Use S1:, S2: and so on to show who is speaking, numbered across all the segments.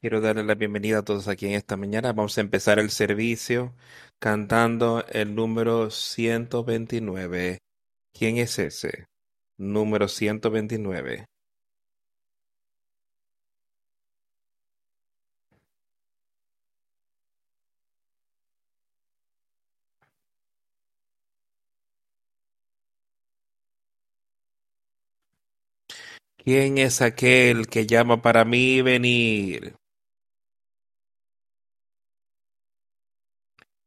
S1: Quiero darle la bienvenida a todos aquí en esta mañana. Vamos a empezar el servicio cantando el número 129. ¿Quién es ese? Número 129. ¿Quién es aquel que llama para mí venir?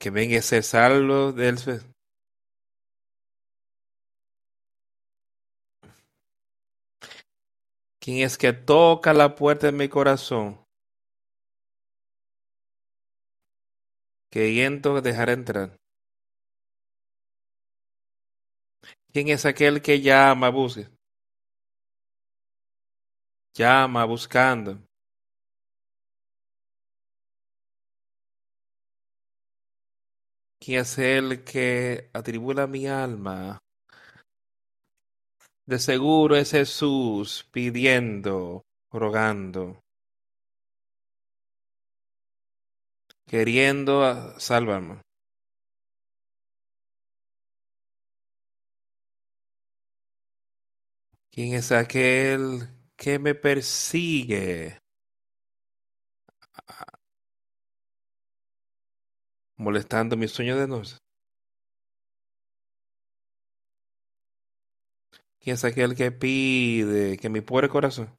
S1: Que venga a ser salvo del... ¿Quién es que toca la puerta de mi corazón? Queriendo dejar entrar. ¿Quién es aquel que llama, busca? Llama buscando. ¿Quién es el que atribula mi alma? De seguro es Jesús pidiendo, rogando, queriendo salvarme. ¿Quién es aquel que me persigue? Molestando mi sueño de noche. ¿Quién es aquel que pide que mi pobre corazón?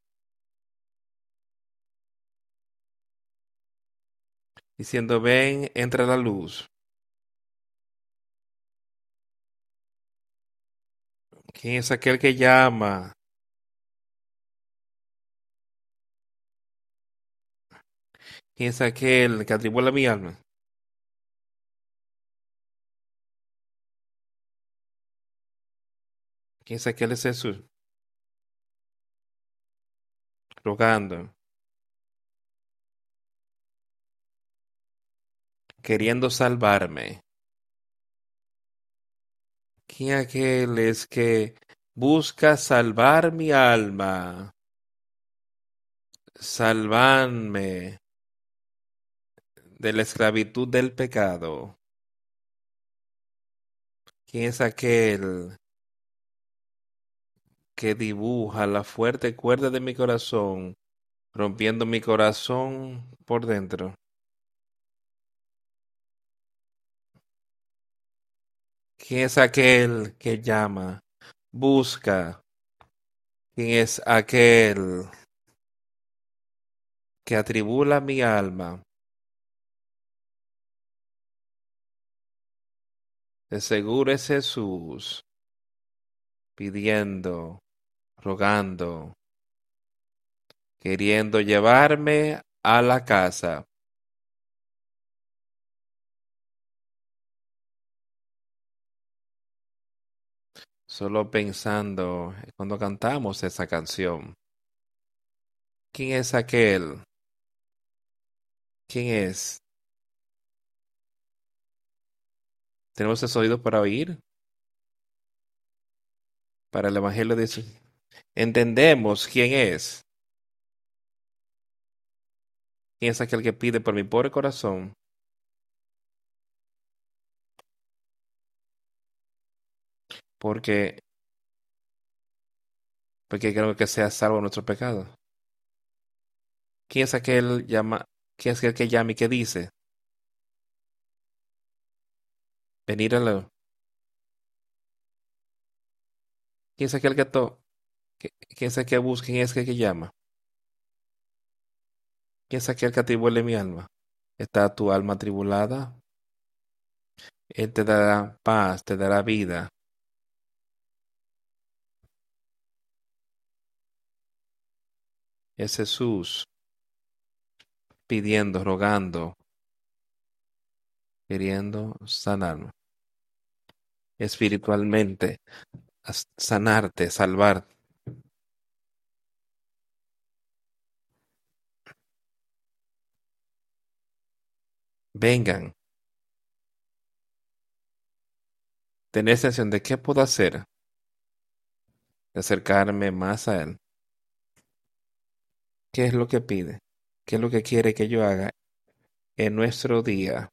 S1: Diciendo, ven, entra la luz. ¿Quién es aquel que llama? ¿Quién es aquel que atribula mi alma? ¿Quién es aquel es Jesús? Rogando. Queriendo salvarme. ¿Quién aquel es que busca salvar mi alma? Salvarme de la esclavitud del pecado. ¿Quién es aquel que dibuja la fuerte cuerda de mi corazón, rompiendo mi corazón por dentro? ¿Quién es aquel que llama, busca? ¿Quién es aquel que atribula mi alma? De seguro es Jesús pidiendo, rogando, queriendo llevarme a la casa. Solo pensando cuando cantamos esa canción. ¿Quién es aquel? ¿Quién es? ¿Tenemos esos oídos para oír? Para el Evangelio dice, entendemos quién es. ¿Quién es aquel que pide por mi pobre corazón? Porque, porque creo que sea salvo nuestro pecado. ¿Quién es aquel llama, quién es aquel que llama y que dice? Venir a la, ¿Quién es aquel que? ¿Quién es aquel que busca? ¿Quién es aquel que llama? ¿Quién es aquel que mi alma? ¿Está tu alma atribulada? Él te dará paz, te dará vida. Es Jesús pidiendo, rogando, queriendo sanarme espiritualmente, sanarte, salvar. Vengan. Tener sensación de qué puedo hacer. De acercarme más a Él. ¿Qué es lo que pide? ¿Qué es lo que quiere que yo haga en nuestro día?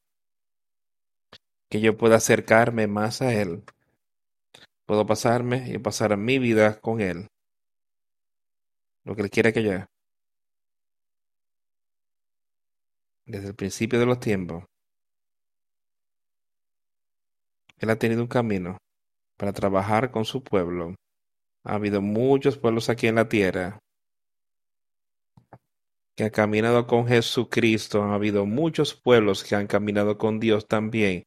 S1: Que yo pueda acercarme más a Él. Puedo pasarme y pasar mi vida con Él. Lo que Él quiere que yo haga. Desde el principio de los tiempos. Él ha tenido un camino para trabajar con su pueblo. Ha habido muchos pueblos aquí en la tierra que han caminado con Jesucristo. Ha habido muchos pueblos que han caminado con Dios también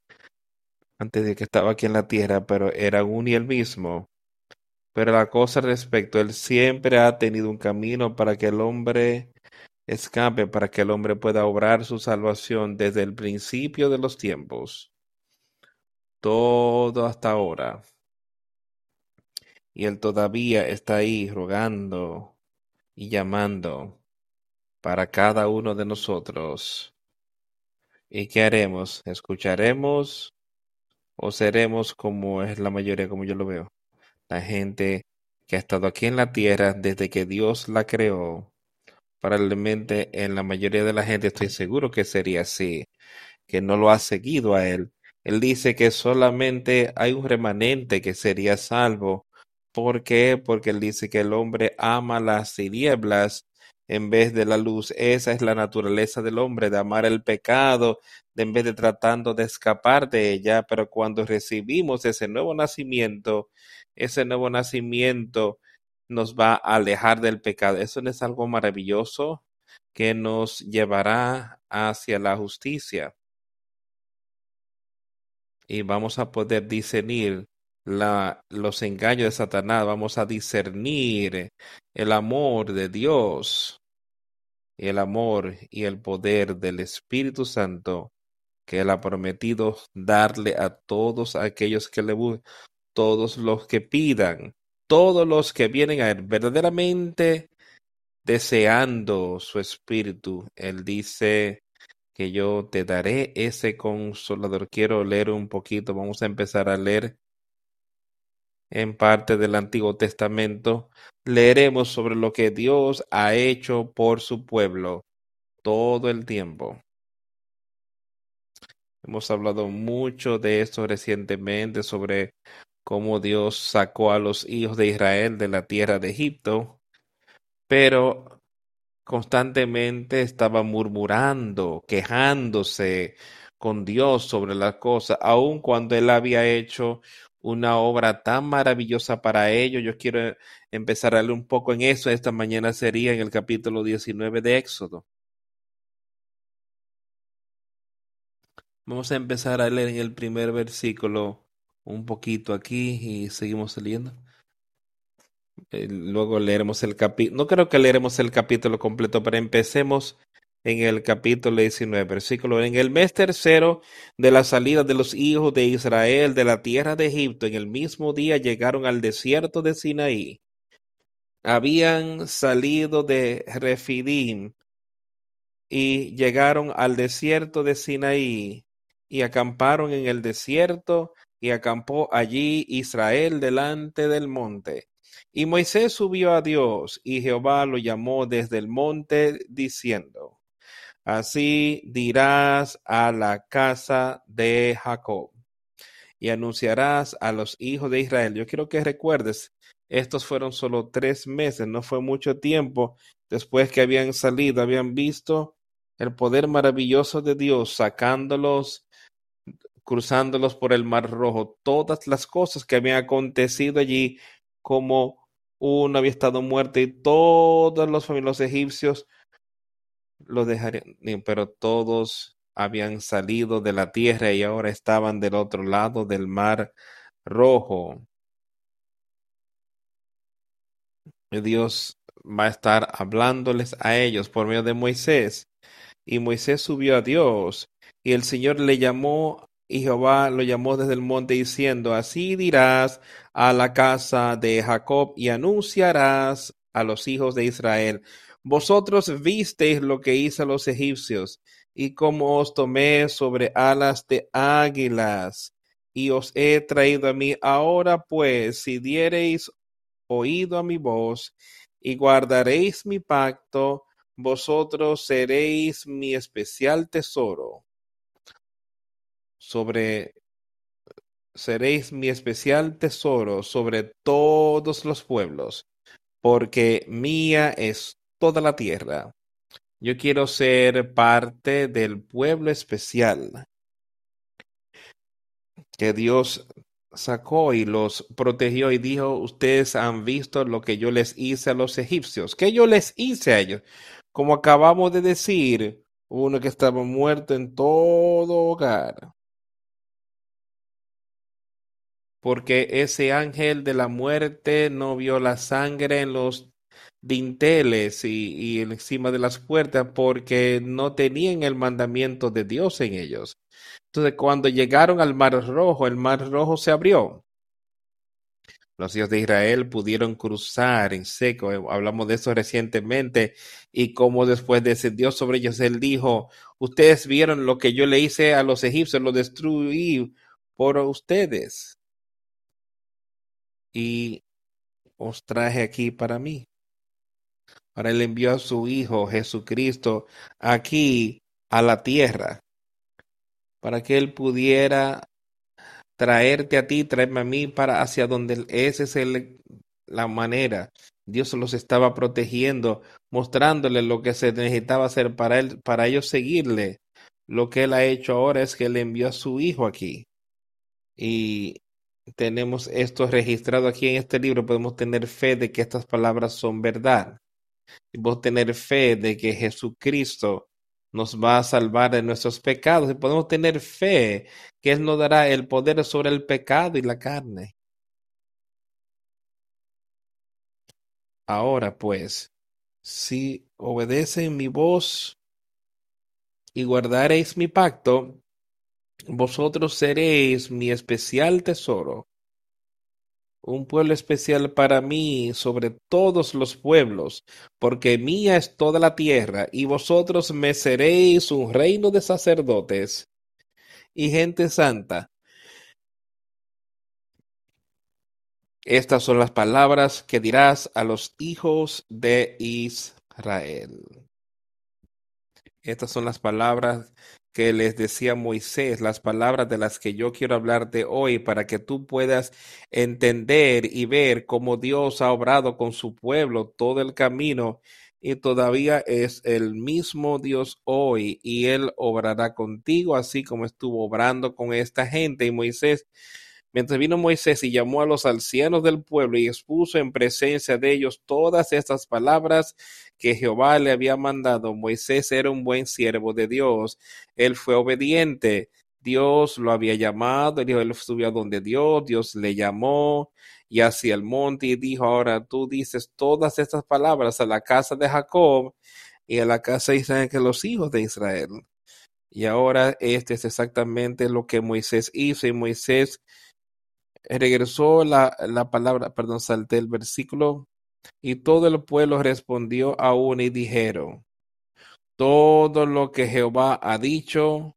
S1: antes de que estaba aquí en la tierra, pero era uno y el mismo. Pero la cosa al respecto, Él siempre ha tenido un camino para que el hombre escape, para que el hombre pueda obrar su salvación desde el principio de los tiempos. Todo hasta ahora. Y Él todavía está ahí rogando y llamando para cada uno de nosotros. ¿Y qué haremos? ¿Escucharemos o seremos como es la mayoría, como yo lo veo? La gente que ha estado aquí en la tierra desde que Dios la creó. Probablemente en la mayoría de la gente estoy seguro que sería así, que no lo ha seguido a Él. Él dice que solamente hay un remanente que sería salvo. ¿Por qué? Porque Él dice que el hombre ama las tinieblas en vez de la luz. Esa es la naturaleza del hombre, de amar el pecado, de en vez de tratando de escapar de ella. Pero cuando recibimos ese nuevo nacimiento, ese nuevo nacimiento nos va a alejar del pecado. Eso es algo maravilloso que nos llevará hacia la justicia. Y vamos a poder discernir la, los engaños de Satanás, vamos a discernir el amor de Dios, el amor y el poder del Espíritu Santo que Él ha prometido darle a todos aquellos que le todos los que pidan, todos los que vienen a Él verdaderamente deseando su Espíritu. Él dice que yo te daré ese consolador. Quiero leer un poquito, vamos a empezar a leer en parte del Antiguo Testamento, leeremos sobre lo que Dios ha hecho por su pueblo todo el tiempo. Hemos hablado mucho de esto recientemente, sobre cómo Dios sacó a los hijos de Israel de la tierra de Egipto, pero constantemente estaba murmurando, quejándose con Dios sobre las cosas, aun cuando él había hecho una obra tan maravillosa para ellos. Yo quiero empezar a leer un poco en eso. Esta mañana sería en el capítulo 19 de Éxodo. Vamos a empezar a leer en el primer versículo un poquito aquí y seguimos leyendo. Eh, luego leeremos el capítulo. No creo que leeremos el capítulo completo, pero empecemos en el capítulo 19, versículo. En el mes tercero de la salida de los hijos de Israel de la tierra de Egipto, en el mismo día llegaron al desierto de Sinaí. Habían salido de Refidim y llegaron al desierto de Sinaí y acamparon en el desierto y acampó allí Israel delante del monte. Y Moisés subió a Dios y Jehová lo llamó desde el monte diciendo, Así dirás a la casa de Jacob y anunciarás a los hijos de Israel. Yo quiero que recuerdes, estos fueron solo tres meses, no fue mucho tiempo después que habían salido, habían visto el poder maravilloso de Dios sacándolos, cruzándolos por el mar rojo, todas las cosas que habían acontecido allí, como uno había estado muerto y todos los familiares egipcios lo dejarían, pero todos habían salido de la tierra y ahora estaban del otro lado del mar rojo. Dios va a estar hablándoles a ellos por medio de Moisés. Y Moisés subió a Dios, y el Señor le llamó, y Jehová lo llamó desde el monte, diciendo, Así dirás a la casa de Jacob, y anunciarás a los hijos de Israel, vosotros visteis lo que hice a los egipcios, y cómo os tomé sobre alas de águilas, y os he traído a mí. Ahora pues, si diereis oído a mi voz, y guardaréis mi pacto, vosotros seréis mi especial tesoro. Sobre seréis mi especial tesoro sobre todos los pueblos, porque mía es toda la tierra. Yo quiero ser parte del pueblo especial que Dios sacó y los protegió y dijo, ustedes han visto lo que yo les hice a los egipcios. ¿Qué yo les hice a ellos? Como acabamos de decir, uno que estaba muerto en todo hogar. Porque ese ángel de la muerte no vio la sangre en los dinteles y, y encima de las puertas porque no tenían el mandamiento de Dios en ellos. Entonces, cuando llegaron al Mar Rojo, el Mar Rojo se abrió. Los hijos de Israel pudieron cruzar en seco. Eh, hablamos de eso recientemente. Y como después descendió sobre ellos, él dijo, ustedes vieron lo que yo le hice a los egipcios, lo destruí por ustedes. Y os traje aquí para mí. Ahora él envió a su Hijo Jesucristo aquí a la tierra para que Él pudiera traerte a ti, traerme a mí para hacia donde es el, la manera. Dios los estaba protegiendo, mostrándole lo que se necesitaba hacer para él, para ellos seguirle. Lo que él ha hecho ahora es que le envió a su hijo aquí. Y tenemos esto registrado aquí en este libro, podemos tener fe de que estas palabras son verdad. Y podemos tener fe de que Jesucristo nos va a salvar de nuestros pecados y podemos tener fe que Él nos dará el poder sobre el pecado y la carne. Ahora pues, si obedecen mi voz y guardaréis mi pacto, vosotros seréis mi especial tesoro un pueblo especial para mí sobre todos los pueblos, porque mía es toda la tierra, y vosotros me seréis un reino de sacerdotes y gente santa. Estas son las palabras que dirás a los hijos de Israel. Estas son las palabras que les decía Moisés, las palabras de las que yo quiero hablarte hoy, para que tú puedas entender y ver cómo Dios ha obrado con su pueblo todo el camino y todavía es el mismo Dios hoy y Él obrará contigo así como estuvo obrando con esta gente. Y Moisés Mientras vino Moisés y llamó a los ancianos del pueblo y expuso en presencia de ellos todas estas palabras que Jehová le había mandado, Moisés era un buen siervo de Dios. Él fue obediente. Dios lo había llamado, él, él subió a donde Dios, Dios le llamó y hacia el monte y dijo, ahora tú dices todas estas palabras a la casa de Jacob y a la casa de Israel, que los hijos de Israel. Y ahora este es exactamente lo que Moisés hizo y Moisés regresó la, la palabra, perdón, salté el versículo, y todo el pueblo respondió aún y dijeron, todo lo que Jehová ha dicho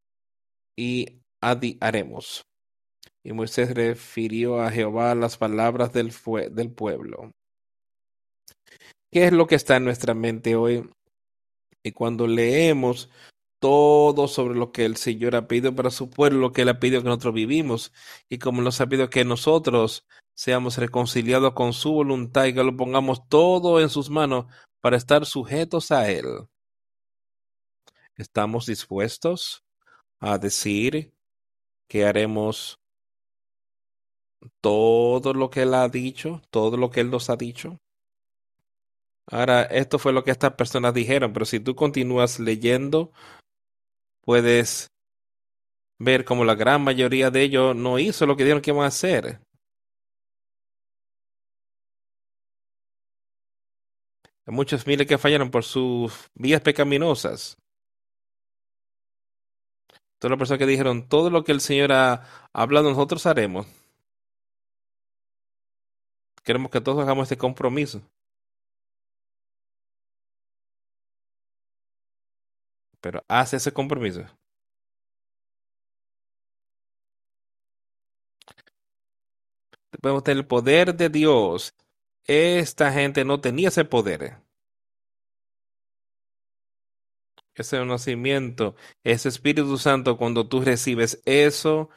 S1: y haremos. Y Moisés refirió a Jehová las palabras del, del pueblo. ¿Qué es lo que está en nuestra mente hoy? Y cuando leemos todo sobre lo que el Señor ha pedido para su pueblo, lo que Él ha pedido que nosotros vivimos, y como nos ha pedido que nosotros seamos reconciliados con su voluntad y que lo pongamos todo en sus manos para estar sujetos a Él. ¿Estamos dispuestos a decir que haremos todo lo que Él ha dicho, todo lo que Él nos ha dicho? Ahora, esto fue lo que estas personas dijeron, pero si tú continúas leyendo puedes ver como la gran mayoría de ellos no hizo lo que dijeron que iban a hacer. Hay muchos miles que fallaron por sus vías pecaminosas. Todas las personas que dijeron, todo lo que el Señor ha hablado, nosotros haremos. Queremos que todos hagamos este compromiso. pero hace ese compromiso. Podemos tener el poder de Dios. Esta gente no tenía ese poder. ese nacimiento, ese Espíritu Santo, cuando tú recibes eso,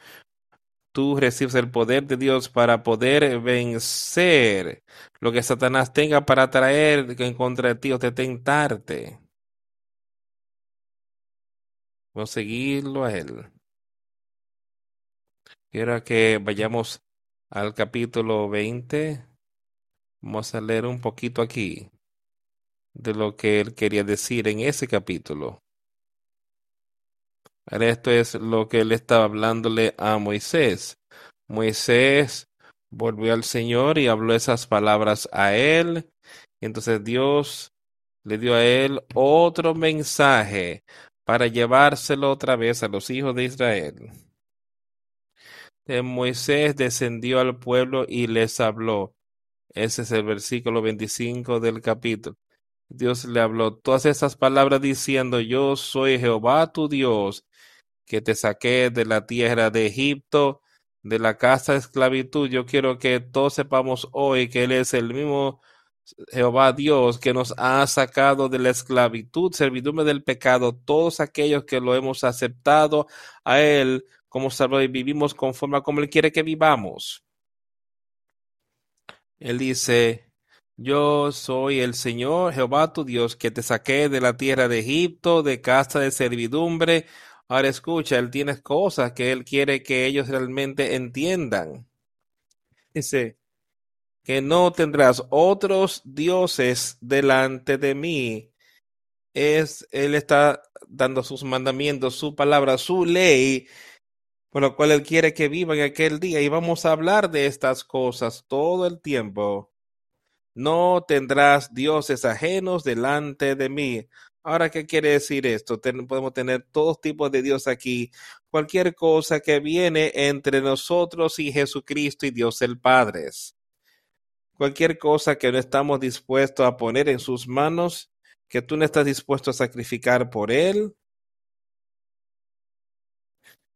S1: tú recibes el poder de Dios para poder vencer lo que Satanás tenga para traer en contra de ti o de tentarte. Vamos a seguirlo a él. Quiero que vayamos al capítulo 20. Vamos a leer un poquito aquí de lo que él quería decir en ese capítulo. Esto es lo que él estaba hablándole a Moisés. Moisés volvió al Señor y habló esas palabras a él. Entonces Dios le dio a él otro mensaje para llevárselo otra vez a los hijos de Israel. Moisés descendió al pueblo y les habló. Ese es el versículo 25 del capítulo. Dios le habló todas esas palabras diciendo, yo soy Jehová tu Dios, que te saqué de la tierra de Egipto, de la casa de esclavitud. Yo quiero que todos sepamos hoy que Él es el mismo Jehová Dios que nos ha sacado de la esclavitud, servidumbre del pecado, todos aquellos que lo hemos aceptado a Él como Salvador y vivimos conforme a como Él quiere que vivamos. Él dice, yo soy el Señor Jehová tu Dios que te saqué de la tierra de Egipto, de casa de servidumbre. Ahora escucha, Él tiene cosas que Él quiere que ellos realmente entiendan. Dice, que no tendrás otros dioses delante de mí. Es, Él está dando sus mandamientos, su palabra, su ley, por lo cual Él quiere que viva en aquel día. Y vamos a hablar de estas cosas todo el tiempo. No tendrás dioses ajenos delante de mí. Ahora, ¿qué quiere decir esto? podemos tener todo tipo de Dios aquí. Cualquier cosa que viene entre nosotros y Jesucristo y Dios el Padre. Cualquier cosa que no estamos dispuestos a poner en sus manos, que tú no estás dispuesto a sacrificar por Él.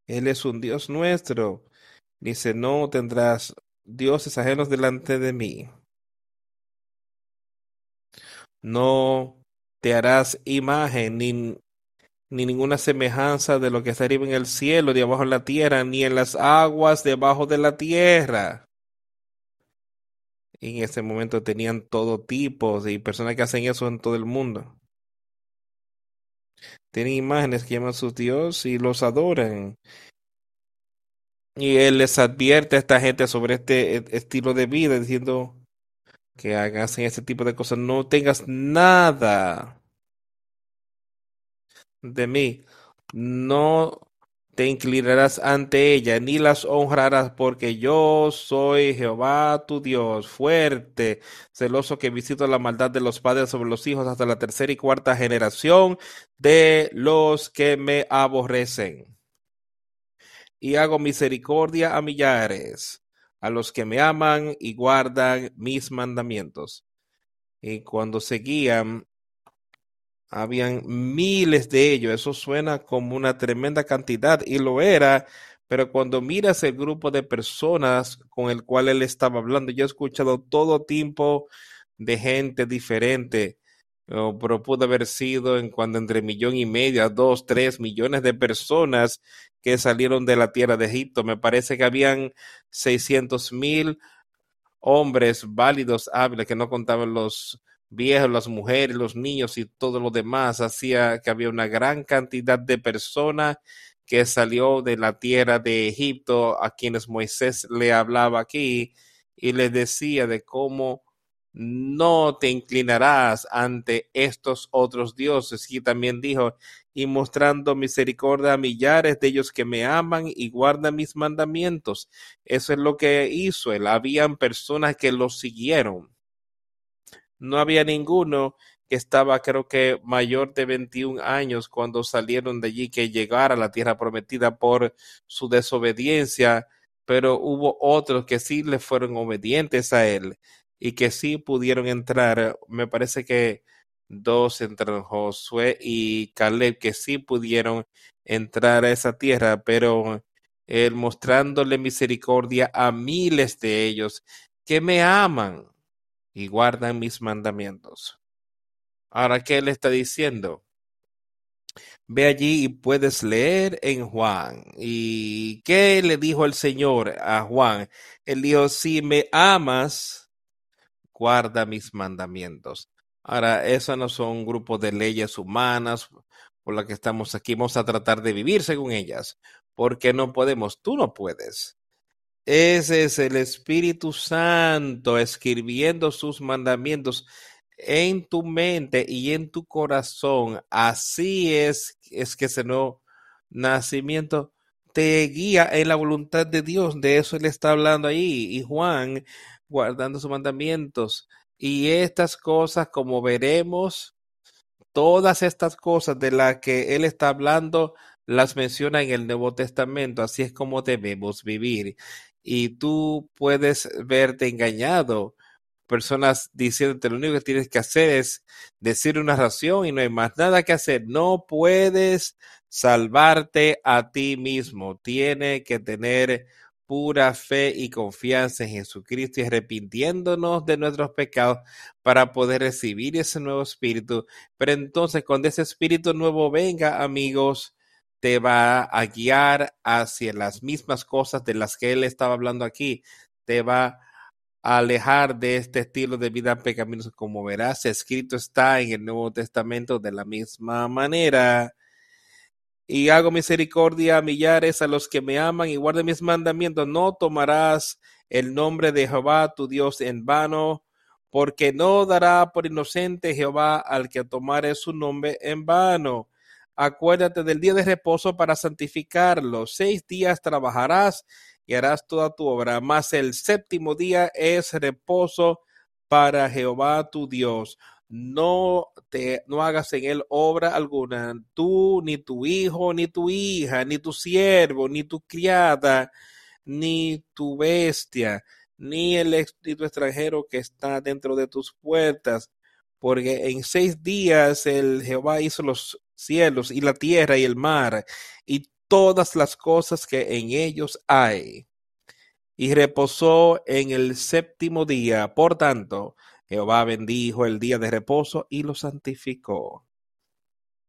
S1: Él es un Dios nuestro. Dice, no tendrás dioses ajenos delante de mí. No te harás imagen ni, ni ninguna semejanza de lo que está arriba en el cielo, ni abajo en la tierra, ni en las aguas debajo de la tierra. en ese momento tenían todo tipo de personas que hacen eso en todo el mundo. Tienen imágenes que llaman a sus dios y los adoran. Y él les advierte a esta gente sobre este estilo de vida, diciendo, que hagas ese tipo de cosas, no tengas nada de mí. No te inclinarás ante ella, ni las honrarás, porque yo soy Jehová tu Dios, fuerte, celoso que visito la maldad de los padres sobre los hijos hasta la tercera y cuarta generación de los que me aborrecen. Y hago misericordia a millares a los que me aman y guardan mis mandamientos. Y cuando seguían, habían miles de ellos. Eso suena como una tremenda cantidad y lo era. Pero cuando miras el grupo de personas con el cual él estaba hablando, yo he escuchado todo tipo de gente diferente pero pudo haber sido en cuando entre millón y medio, dos, tres millones de personas que salieron de la tierra de Egipto. Me parece que habían seiscientos mil hombres válidos, hábiles, que no contaban los viejos, las mujeres, los niños y todo lo demás. Hacía que había una gran cantidad de personas que salió de la tierra de Egipto a quienes Moisés le hablaba aquí y les decía de cómo no te inclinarás ante estos otros dioses. Y también dijo, y mostrando misericordia a millares de ellos que me aman y guardan mis mandamientos. Eso es lo que hizo él. Habían personas que lo siguieron. No había ninguno que estaba, creo que, mayor de 21 años cuando salieron de allí, que llegara a la tierra prometida por su desobediencia, pero hubo otros que sí le fueron obedientes a él y que sí pudieron entrar, me parece que dos entre Josué y Caleb que sí pudieron entrar a esa tierra, pero él mostrándole misericordia a miles de ellos que me aman y guardan mis mandamientos. Ahora, ¿qué él está diciendo? Ve allí y puedes leer en Juan. ¿Y qué le dijo el Señor a Juan? Él dijo, si me amas, guarda mis mandamientos. Ahora, eso no son un grupo de leyes humanas por las que estamos aquí. Vamos a tratar de vivir según ellas, porque no podemos, tú no puedes. Ese es el Espíritu Santo escribiendo sus mandamientos en tu mente y en tu corazón. Así es, es que ese nuevo nacimiento te guía en la voluntad de Dios. De eso él está hablando ahí. Y Juan, guardando sus mandamientos. Y estas cosas, como veremos, todas estas cosas de las que él está hablando, las menciona en el Nuevo Testamento. Así es como debemos vivir y tú puedes verte engañado. Personas diciéndote lo único que tienes que hacer es decir una ración y no hay más nada que hacer. No puedes salvarte a ti mismo. Tiene que tener pura fe y confianza en Jesucristo y arrepintiéndonos de nuestros pecados para poder recibir ese nuevo espíritu. Pero entonces cuando ese espíritu nuevo venga, amigos, te va a guiar hacia las mismas cosas de las que él estaba hablando aquí. Te va a alejar de este estilo de vida pecaminoso. Como verás, escrito está en el Nuevo Testamento de la misma manera. Y hago misericordia a millares a los que me aman y guarden mis mandamientos. No tomarás el nombre de Jehová tu Dios en vano, porque no dará por inocente Jehová al que tomare su nombre en vano Acuérdate del día de reposo para santificarlo. Seis días trabajarás y harás toda tu obra, mas el séptimo día es reposo para Jehová tu Dios. No te no hagas en él obra alguna, tú ni tu hijo, ni tu hija, ni tu siervo, ni tu criada, ni tu bestia, ni el extranjero que está dentro de tus puertas, porque en seis días el Jehová hizo los cielos y la tierra y el mar y todas las cosas que en ellos hay. Y reposó en el séptimo día. Por tanto, Jehová bendijo el día de reposo y lo santificó.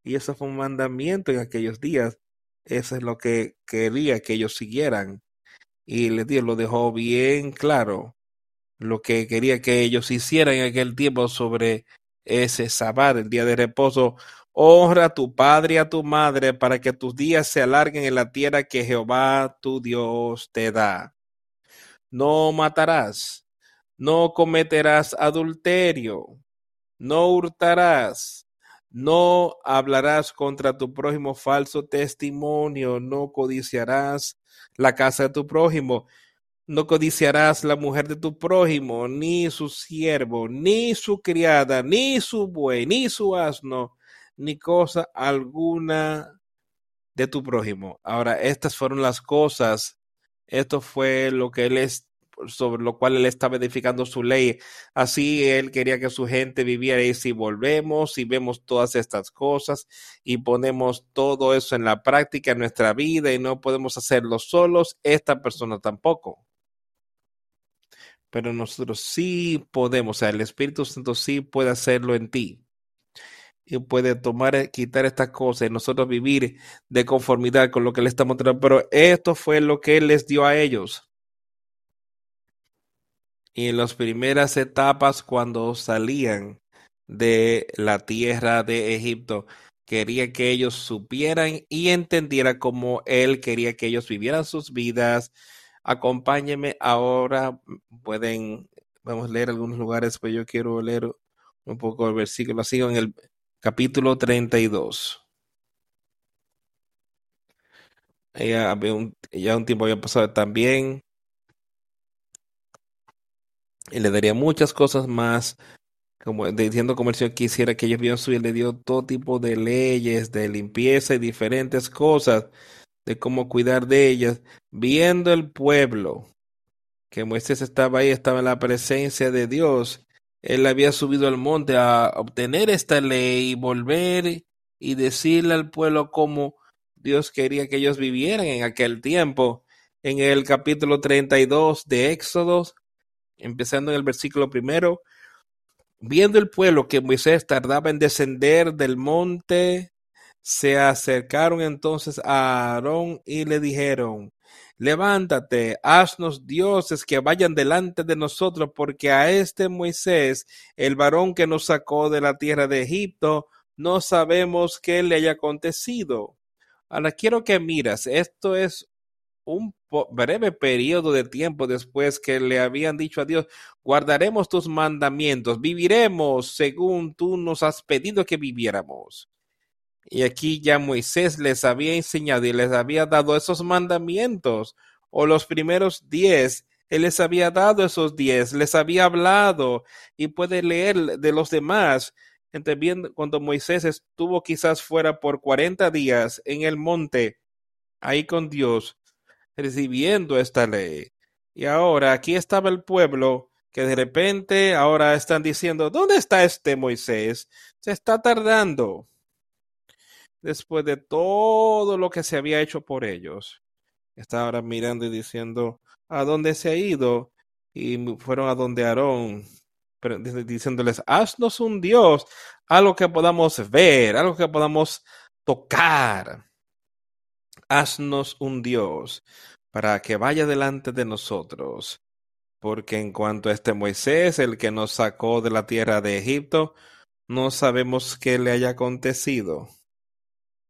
S1: Y eso fue un mandamiento en aquellos días. Eso es lo que quería que ellos siguieran. Y les dio, lo dejó bien claro lo que quería que ellos hicieran en aquel tiempo sobre ese sábado, el día de reposo, Honra a tu padre y a tu madre para que tus días se alarguen en la tierra que Jehová tu Dios te da. No matarás, no cometerás adulterio, no hurtarás, no hablarás contra tu prójimo falso testimonio, no codiciarás la casa de tu prójimo, no codiciarás la mujer de tu prójimo, ni su siervo, ni su criada, ni su buey, ni su asno ni cosa alguna de tu prójimo. Ahora, estas fueron las cosas, esto fue lo que él es sobre lo cual él estaba edificando su ley. Así él quería que su gente viviera y si volvemos y vemos todas estas cosas y ponemos todo eso en la práctica en nuestra vida y no podemos hacerlo solos, esta persona tampoco. Pero nosotros sí podemos, o sea, el Espíritu Santo sí puede hacerlo en ti y puede tomar, eh, quitar estas cosas y nosotros vivir de conformidad con lo que le está mostrando. Pero esto fue lo que él les dio a ellos. Y en las primeras etapas, cuando salían de la tierra de Egipto, quería que ellos supieran y entendieran cómo él quería que ellos vivieran sus vidas. Acompáñenme ahora, pueden, vamos a leer algunos lugares, pues yo quiero leer un poco el versículo. Sigo en el capítulo 32. Ella un, ya un tiempo había pasado también. Y le daría muchas cosas más. Como diciendo como el Señor quisiera que ellos vieran su le dio todo tipo de leyes, de limpieza y diferentes cosas, de cómo cuidar de ellas, viendo el pueblo que Moisés estaba ahí, estaba en la presencia de Dios él había subido al monte a obtener esta ley y volver y decirle al pueblo cómo Dios quería que ellos vivieran en aquel tiempo. En el capítulo 32 de Éxodo, empezando en el versículo primero, viendo el pueblo que Moisés tardaba en descender del monte, Se acercaron entonces a Aarón y le dijeron, Levántate, haznos dioses que vayan delante de nosotros, porque a este Moisés, el varón que nos sacó de la tierra de Egipto, no sabemos qué le haya acontecido. Ahora quiero que miras, esto es un breve periodo de tiempo después que le habían dicho a Dios, guardaremos tus mandamientos, viviremos según tú nos has pedido que viviéramos. Y aquí ya Moisés les había enseñado y les había dado esos mandamientos, o los primeros diez, él les había dado esos diez, les había hablado y puede leer de los demás. Entonces, cuando Moisés estuvo quizás fuera por cuarenta días en el monte, ahí con Dios, recibiendo esta ley. Y ahora aquí estaba el pueblo que de repente ahora están diciendo, ¿dónde está este Moisés? Se está tardando después de todo lo que se había hecho por ellos. Está ahora mirando y diciendo, ¿a dónde se ha ido? Y fueron a donde Aarón, diciéndoles, haznos un Dios, algo que podamos ver, algo que podamos tocar. Haznos un Dios para que vaya delante de nosotros. Porque en cuanto a este Moisés, el que nos sacó de la tierra de Egipto, no sabemos qué le haya acontecido.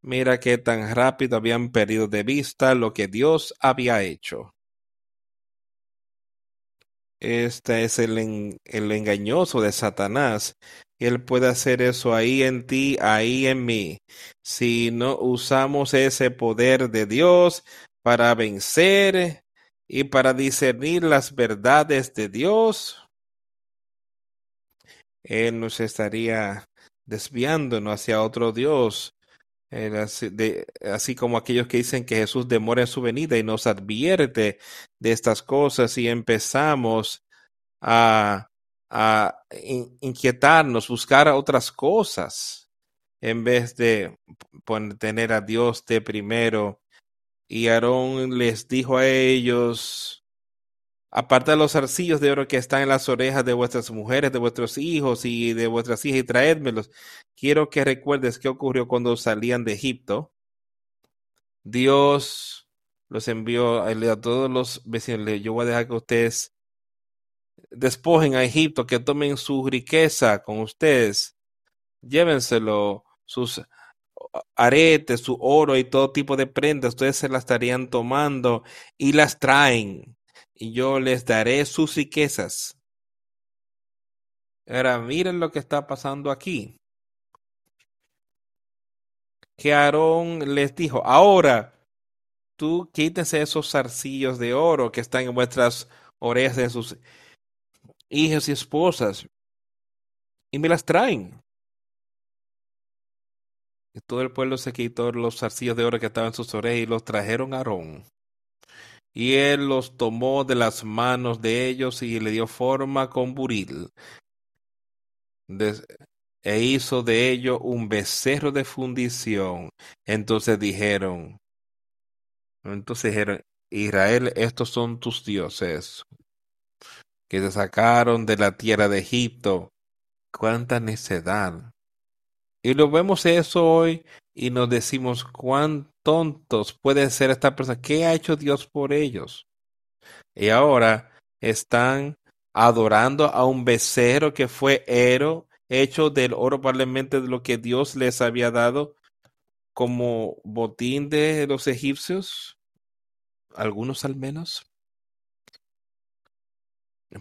S1: Mira que tan rápido habían perdido de vista lo que Dios había hecho. Este es el, el engañoso de Satanás. Él puede hacer eso ahí en ti, ahí en mí. Si no usamos ese poder de Dios para vencer y para discernir las verdades de Dios, Él nos estaría desviándonos hacia otro Dios así, como aquellos que dicen que Jesús demora en su venida y nos advierte de estas cosas y empezamos a, a inquietarnos, buscar otras cosas en vez de tener a Dios de primero. Y Aarón les dijo a ellos, Apartad los arcillos de oro que están en las orejas de vuestras mujeres, de vuestros hijos y de vuestras hijas y traédmelos. Quiero que recuerdes qué ocurrió cuando salían de Egipto. Dios los envió a, todos los vecinos. Yo voy a dejar que ustedes despojen a Egipto, que tomen su riqueza con ustedes. Llévenselo, sus aretes, su oro y todo tipo de prendas. Ustedes se las estarían tomando y las traen y yo les daré sus riquezas. Ahora miren lo que está pasando aquí. Que Aarón les dijo, ahora tú quítense esos zarcillos de oro que están en vuestras orejas de sus hijos y esposas y me las traen. Y todo el pueblo se quitó los zarcillos de oro que estaban en sus orejas y los trajeron a Aarón y él los tomó de las manos de ellos y le dio forma con buril. e hizo de ello un becerro de fundición. Entonces dijeron, entonces dijeron, Israel, estos son tus dioses, que te sacaron de la tierra de Egipto. Cuánta necedad. Y lo vemos eso hoy y nos decimos cuán tontos pueden ser estas personas. ¿Qué ha hecho Dios por ellos? Y ahora están adorando a un becerro que fue ero, hecho del oro probablemente de lo que Dios les había dado como botín de los egipcios, algunos al menos.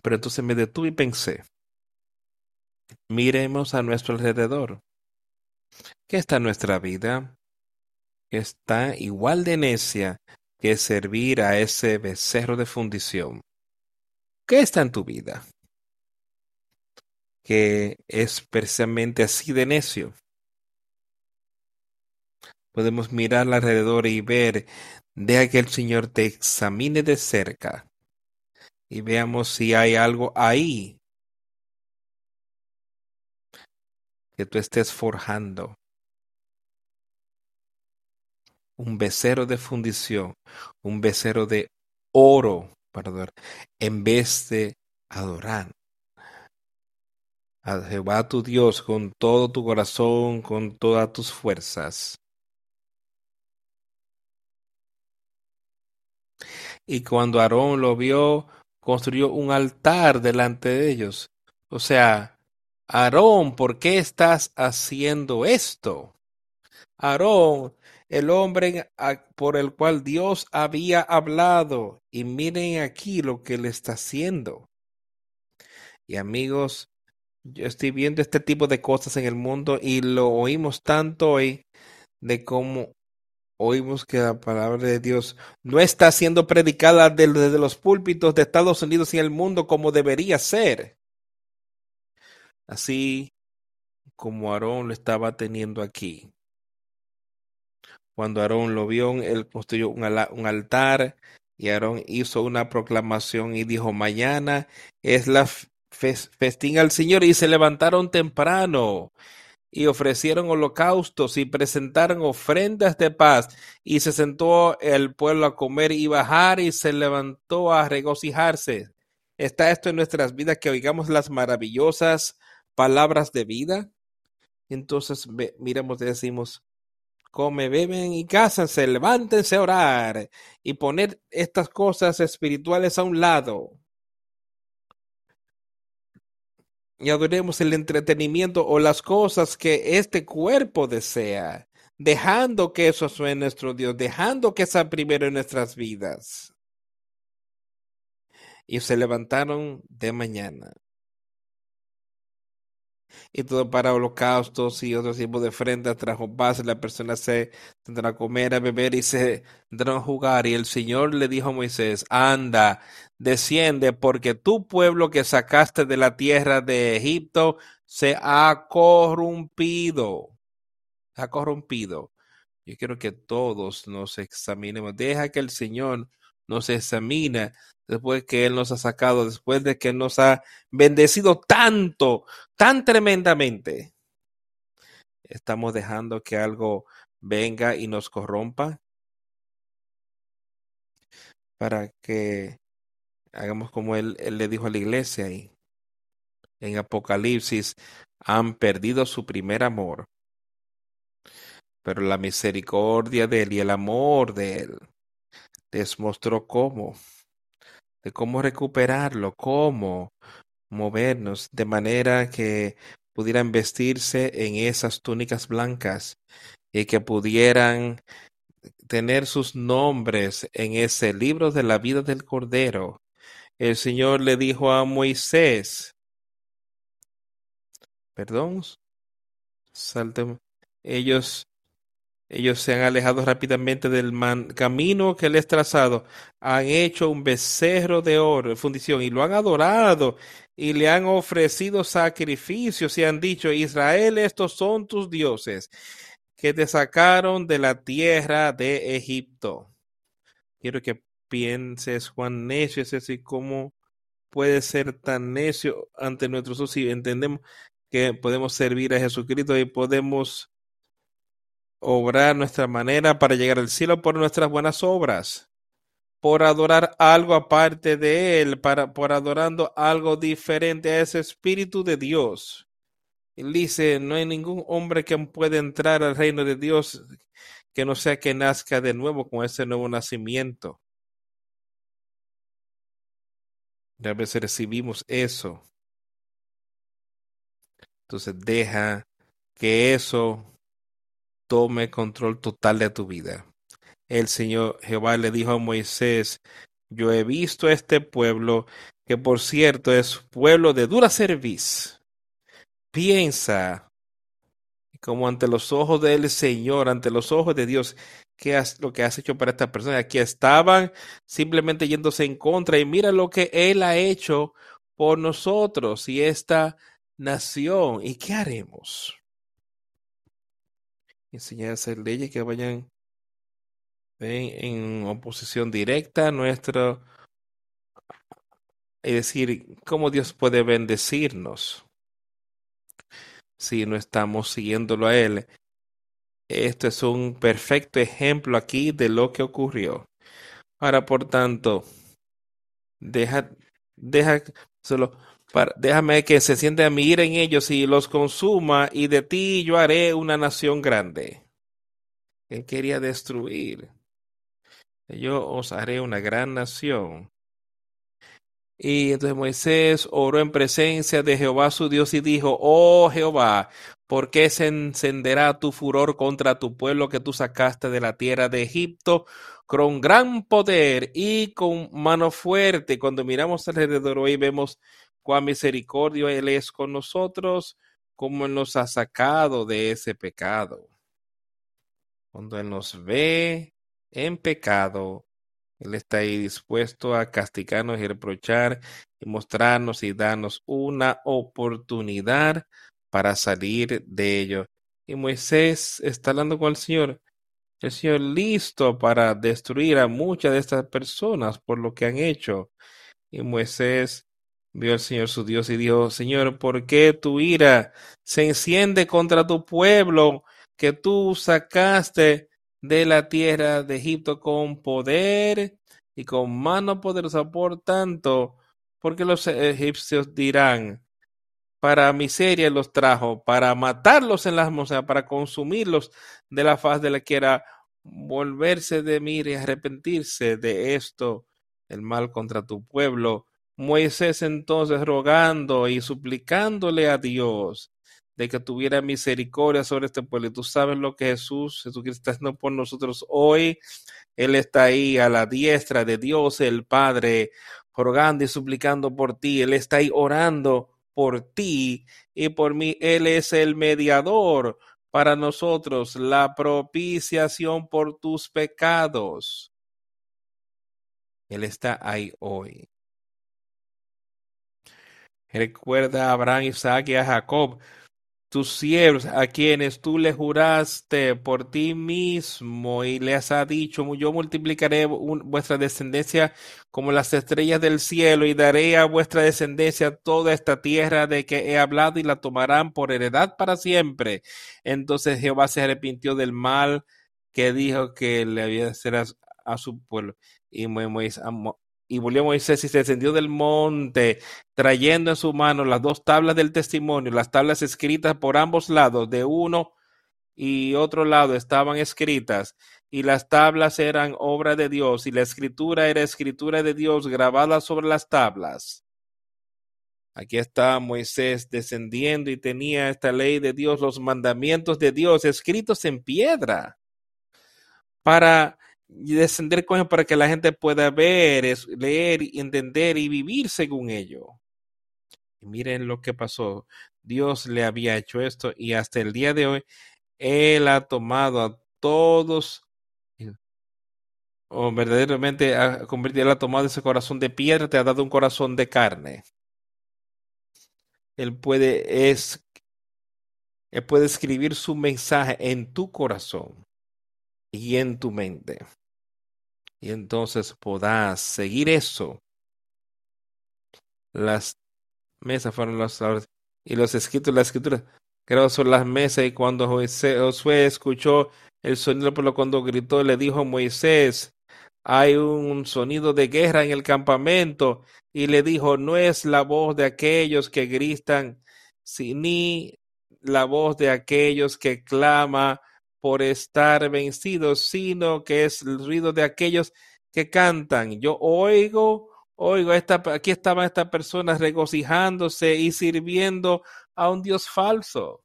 S1: Pero entonces me detuve y pensé, miremos a nuestro alrededor que está nuestra vida está igual de necia que servir a ese becerro de fundición. ¿Qué está en tu vida? Que es precisamente así de necio. Podemos mirar alrededor y ver, deja que el Señor te examine de cerca y veamos si hay algo ahí que tú estés forjando un becerro de fundición, un becerro de oro, perdón, en vez de adorar a Jehová tu Dios con todo tu corazón, con todas tus fuerzas. Y cuando Aarón lo vio, construyó un altar delante de ellos. O sea, Aarón, ¿por qué estás haciendo esto? Aarón el hombre por el cual Dios había hablado. Y miren aquí lo que le está haciendo. Y amigos, yo estoy viendo este tipo de cosas en el mundo y lo oímos tanto hoy de cómo oímos que la palabra de Dios no está siendo predicada desde los púlpitos de Estados Unidos y el mundo como debería ser. Así como Aarón lo estaba teniendo aquí. Cuando Aarón lo vio, él construyó un, un altar y Aarón hizo una proclamación y dijo, mañana es la festín al Señor y se levantaron temprano y ofrecieron holocaustos y presentaron ofrendas de paz y se sentó el pueblo a comer y bajar y se levantó a regocijarse. ¿Está esto en nuestras vidas que oigamos las maravillosas palabras de vida? Entonces miramos y decimos, come, beben y cásense, levántense a orar y poner estas cosas espirituales a un lado y adoremos el entretenimiento o las cosas que este cuerpo desea, dejando que eso sea nuestro Dios, dejando que sea primero en nuestras vidas. Y se levantaron de mañana y todo para holocaustos y otro tipo de ofrendas trajo paz, la persona se tendrá a comer, a beber y se tendrá a jugar. Y el Señor le dijo a Moisés, anda, desciende, porque tu pueblo que sacaste de la tierra de Egipto se ha corrompido, ha corrompido. Yo quiero que todos nos examinemos. Deja que el Señor nos examine después que Él nos ha sacado, después de que nos ha bendecido tanto, tan tremendamente. Estamos dejando que algo venga y nos corrompa para que hagamos como él, él le dijo a la iglesia ahí en Apocalipsis, han perdido su primer amor. Pero la misericordia de él y el amor de él les mostró cómo de cómo recuperarlo, cómo movernos de manera que pudieran vestirse en esas túnicas blancas y que pudieran tener sus nombres en ese libro de la vida del Cordero. El Señor le dijo a Moisés, perdón, salten, ellos ellos se han alejado rápidamente del camino que les trazado. Han hecho un becerro de oro, fundición, y lo han adorado y le han ofrecido sacrificios y han dicho, Israel, estos son tus dioses que te sacaron de la tierra de Egipto. Quiero que pienses, Juan necio es decir, cómo puede ser tan necio ante nuestros ojos si entendemos que podemos servir a Jesucristo y podemos obrar nuestra manera para llegar al cielo por nuestras buenas obras, por adorar algo aparte de Él, para, por adorando algo diferente a ese Espíritu de Dios. Él dice, no hay ningún hombre que pueda entrar al reino de Dios que no sea que nazca de nuevo con ese nuevo nacimiento. Y a veces recibimos eso. Entonces deja que eso tome control total de tu vida. El Señor Jehová le dijo a Moisés, yo he visto a este pueblo, que por cierto es pueblo de dura cerviz. Piensa como ante los ojos del Señor, ante los ojos de Dios, qué has, lo que has hecho para esta persona. Aquí estaban simplemente yéndose en contra y mira lo que Él ha hecho por nosotros y esta nación. ¿Y qué haremos? Enseñar a hacer leyes que vayan en, oposición directa a nuestro... Es decir, cómo Dios puede bendecirnos si no estamos siguiéndolo a Él. Esto es un perfecto ejemplo aquí de lo que ocurrió. Ahora, por tanto, deja, deja, solo, déjame que se siente a mí en ellos y los consuma, y de ti yo haré una nación grande. Él quería destruir. yo os haré una gran nación. Y entonces Moisés oró en presencia de Jehová su Dios y dijo, oh Jehová, ¿por qué se encenderá tu furor contra tu pueblo que tú sacaste de la tierra de Egipto con gran poder y con mano fuerte? Cuando miramos alrededor hoy vemos cuán misericordio Él es con nosotros, cómo Él nos ha sacado de ese pecado. Cuando Él nos ve en pecado, él está ahí dispuesto a castigarnos y reprochar y mostrarnos y darnos una oportunidad para salir de ello. Y Moisés está hablando con el Señor. El Señor listo para destruir a muchas de estas personas por lo que han hecho. Y Moisés vio al Señor su Dios y dijo, Señor, ¿por qué tu ira se enciende contra tu pueblo que tú sacaste de la tierra de Egipto con poder y con mano poderosa. Por tanto, porque los egipcios dirán, para miseria los trajo, para matarlos en las mosas, para consumirlos de la faz de la quiera, volverse de mí y arrepentirse de esto, el mal contra tu pueblo. Moisés entonces rogando y suplicándole a Dios de que tuviera misericordia sobre este pueblo. Tú sabes lo que Jesús, Jesucristo está haciendo por nosotros hoy. Él está ahí a la diestra de Dios el Padre, rogando y suplicando por ti. Él está ahí orando por ti y por mí. Él es el mediador para nosotros, la propiciación por tus pecados. Él está ahí hoy. Recuerda a Abraham, Isaac y a Jacob tus siervos a quienes tú le juraste por ti mismo y les ha dicho, yo multiplicaré vuestra descendencia como las estrellas del cielo y daré a vuestra descendencia toda esta tierra de que he hablado y la tomarán por heredad para siempre. Entonces Jehová se arrepintió del mal que dijo que le había de hacer a, su pueblo. Y Moisés y volvió Moisés y se descendió del monte, trayendo en su mano las dos tablas del testimonio, las tablas escritas por ambos lados, de uno y otro lado estaban escritas, y las tablas eran obra de Dios, y la escritura era escritura de Dios grabada sobre las tablas. Aquí está Moisés descendiendo y tenía esta ley de Dios, los mandamientos de Dios escritos en piedra, para y descender con para que la gente pueda ver, leer, entender y vivir según ello. Y miren lo que pasó. Dios le había hecho esto y hasta el día de hoy Él ha tomado a todos o verdaderamente ha convertido, Él ha tomado ese corazón de piedra, te ha dado un corazón de carne. Él puede, es, él puede escribir su mensaje en tu corazón y en tu mente. Y entonces podás seguir eso. Las mesas fueron las y los escritos, la escritura, creo son las mesas. Y cuando Josué escuchó el sonido, por lo cuando gritó, le dijo Moisés, hay un sonido de guerra en el campamento. Y le dijo, no es la voz de aquellos que gritan, ni la voz de aquellos que clama por estar vencidos, sino que es el ruido de aquellos que cantan. Yo oigo, oigo, esta, aquí estaban estas personas regocijándose y sirviendo a un Dios falso.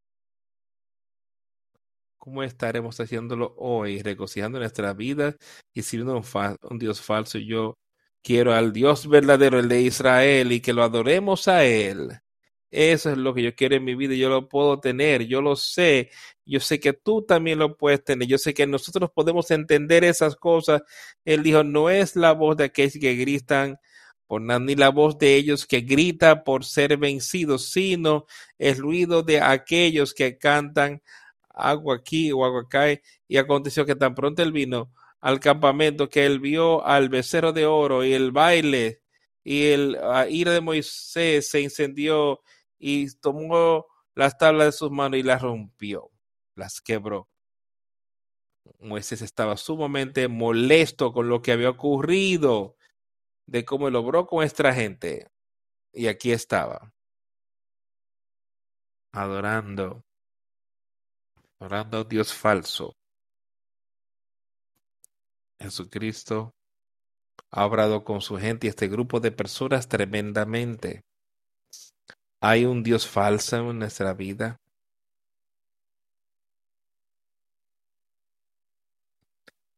S1: ¿Cómo estaremos haciéndolo hoy, regocijando nuestra vida y sirviendo a un Dios falso? Yo quiero al Dios verdadero, el de Israel, y que lo adoremos a Él eso es lo que yo quiero en mi vida, yo lo puedo tener, yo lo sé, yo sé que tú también lo puedes tener, yo sé que nosotros podemos entender esas cosas. Él dijo, no es la voz de aquellos que gritan por nada, ni la voz de ellos que grita por ser vencidos, sino el ruido de aquellos que cantan agua aquí o agua acá. Y aconteció que tan pronto él vino al campamento que él vio al becerro de oro y el baile y el ira de Moisés se incendió y tomó las tablas de sus manos y las rompió, las quebró. Moisés estaba sumamente molesto con lo que había ocurrido, de cómo lo logró con esta gente. Y aquí estaba, adorando, adorando a Dios falso. Jesucristo ha obrado con su gente y este grupo de personas tremendamente. ¿Hay un Dios falso en nuestra vida?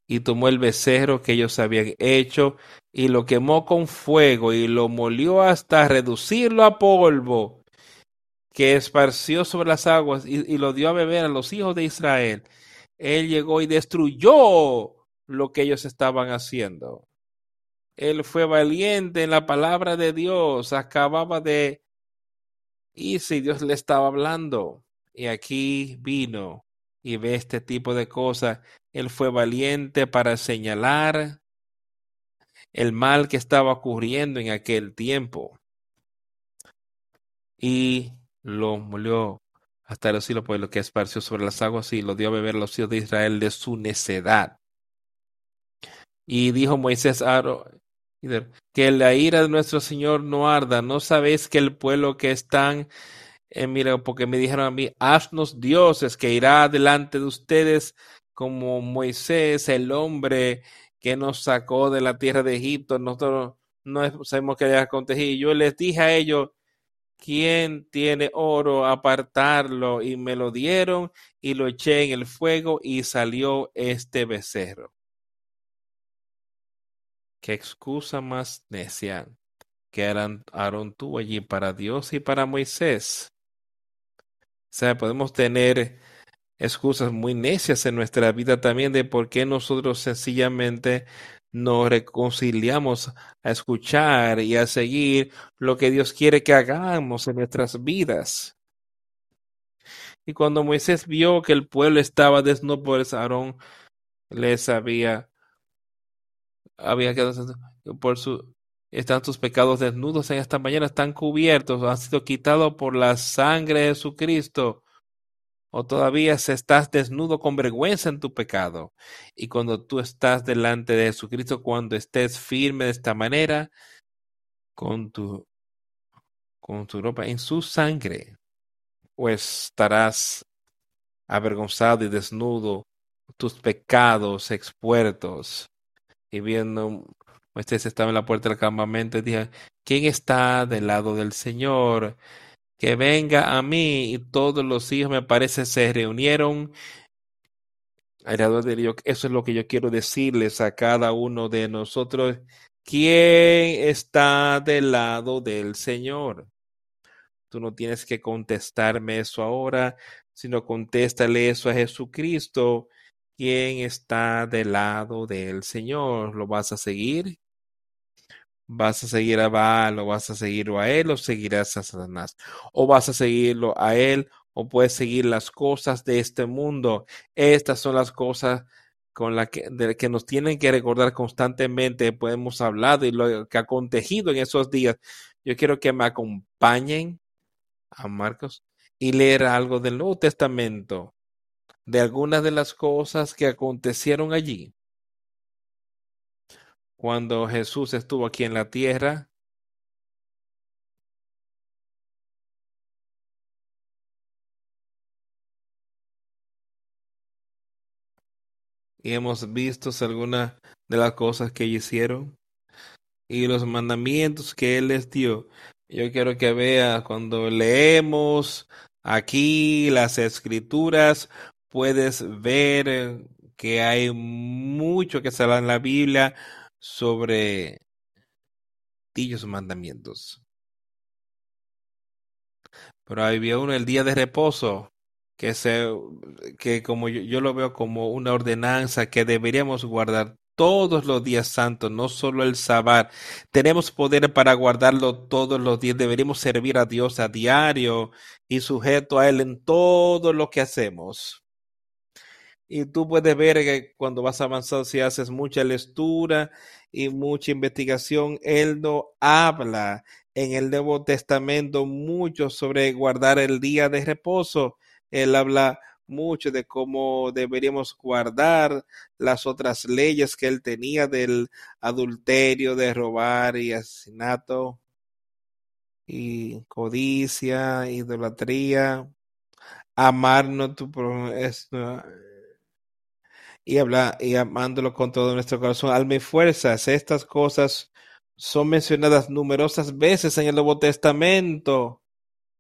S1: Y tomó el becerro que ellos habían hecho y lo quemó con fuego y lo molió hasta reducirlo a polvo, que esparció sobre las aguas y, lo dio a beber a los hijos de Israel. Él llegó y destruyó lo que ellos estaban haciendo. Él fue valiente en la palabra de Dios, acababa de y si Dios le estaba hablando. Y aquí vino y ve este tipo de cosas. Él fue valiente para señalar el mal que estaba ocurriendo en aquel tiempo. Y lo molió hasta el cielo, pues lo que esparció sobre las aguas y lo dio a beber a los hijos de Israel de su necedad. Y dijo Moisés a que la ira de nuestro Señor no arda. ¿No sabéis que el pueblo que están, eh, mira, porque me dijeron a mí, haznos dioses que irá delante de ustedes como Moisés, el hombre que nos sacó de la tierra de Egipto. Nosotros no sabemos que haya acontecido. Yo les dije a ellos, ¿quién tiene oro? Apartarlo. Y me lo dieron y lo eché en el fuego y salió este becerro qué excusa más necia que Aarón tuvo allí para Dios y para Moisés. O sea, podemos tener excusas muy necias en nuestra vida también de por qué nosotros sencillamente nos reconciliamos a escuchar y a seguir lo que Dios quiere que hagamos en nuestras vidas. Y cuando Moisés vio que el pueblo estaba desnudo, pues Aarón les había había quedado por su están tus pecados desnudos en esta mañana, están cubiertos, han sido quitados por la sangre de Jesucristo. O todavía estás desnudo con vergüenza en tu pecado. Y cuando tú estás delante de Jesucristo, cuando estés firme de esta manera, con tu, con tu ropa en su sangre, pues estarás avergonzado y desnudo, tus pecados expuertos y viendo, Moisés estaba en la puerta del campamento y dijo, ¿quién está del lado del Señor? Que venga a mí. Y todos los hijos, me parece, se reunieron alrededor de Dios. Eso es lo que yo quiero decirles a cada uno de nosotros. ¿Quién está del lado del Señor? Tú no tienes que contestarme eso ahora, sino contéstale eso a Jesucristo quién está del lado del Señor. ¿Lo vas a seguir? ¿Vas a seguir a Baal o vas a seguirlo a él o seguirás a Satanás? ¿O vas a seguirlo a él o puedes seguir las cosas de este mundo? Estas son las cosas con las que, que nos tienen que recordar constantemente. Podemos hablar de lo que ha acontecido en esos días. Yo quiero que me acompañen a Marcos y leer algo del Nuevo Testamento de algunas de las cosas que acontecieron allí. Cuando Jesús estuvo aquí en la tierra, y hemos visto algunas de las cosas que hicieron y los mandamientos que Él les dio. Yo quiero que vea cuando leemos aquí las escrituras, puedes ver eh, que hay mucho que se habla en la Biblia sobre dichos mandamientos. Pero había uno el día de reposo que se que como yo, yo, lo veo como una ordenanza que deberíamos guardar todos los días santos, no solo el sábado. Tenemos poder para guardarlo todos los días. Deberíamos servir a Dios a diario y sujeto a él en todo lo que hacemos. Y tú puedes ver que cuando vas avanzando, si haces mucha lectura y mucha investigación, Él no habla en el Nuevo Testamento mucho sobre guardar el día de reposo. Él habla mucho de cómo deberíamos guardar las otras leyes que él tenía del adulterio, de robar y asesinato y codicia, idolatría, amarnos tu y, habla, y amándolo con todo nuestro corazón, alma y fuerzas. Estas cosas son mencionadas numerosas veces en el Nuevo Testamento.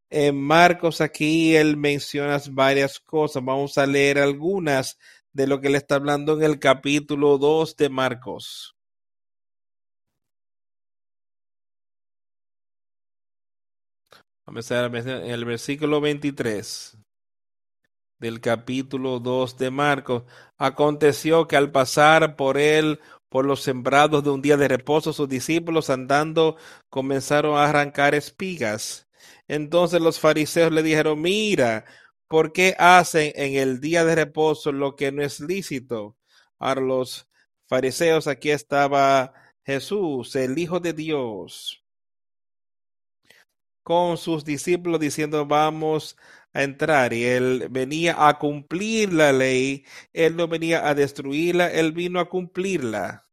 S1: En Marcos aquí él menciona varias cosas. Vamos a leer algunas de lo que le está hablando en el capítulo 2 de Marcos. Vamos a ver en el versículo 23 del capítulo 2 de Marcos. Aconteció que al pasar por él por los sembrados de un día de reposo, sus discípulos andando comenzaron a arrancar espigas. Entonces los fariseos le dijeron, mira, ¿por qué hacen en el día de reposo lo que no es lícito? Ahora los fariseos, aquí estaba Jesús, el Hijo de Dios, con sus discípulos diciendo, vamos a entrar y él venía a cumplir la ley, él no venía a destruirla, él vino a cumplirla.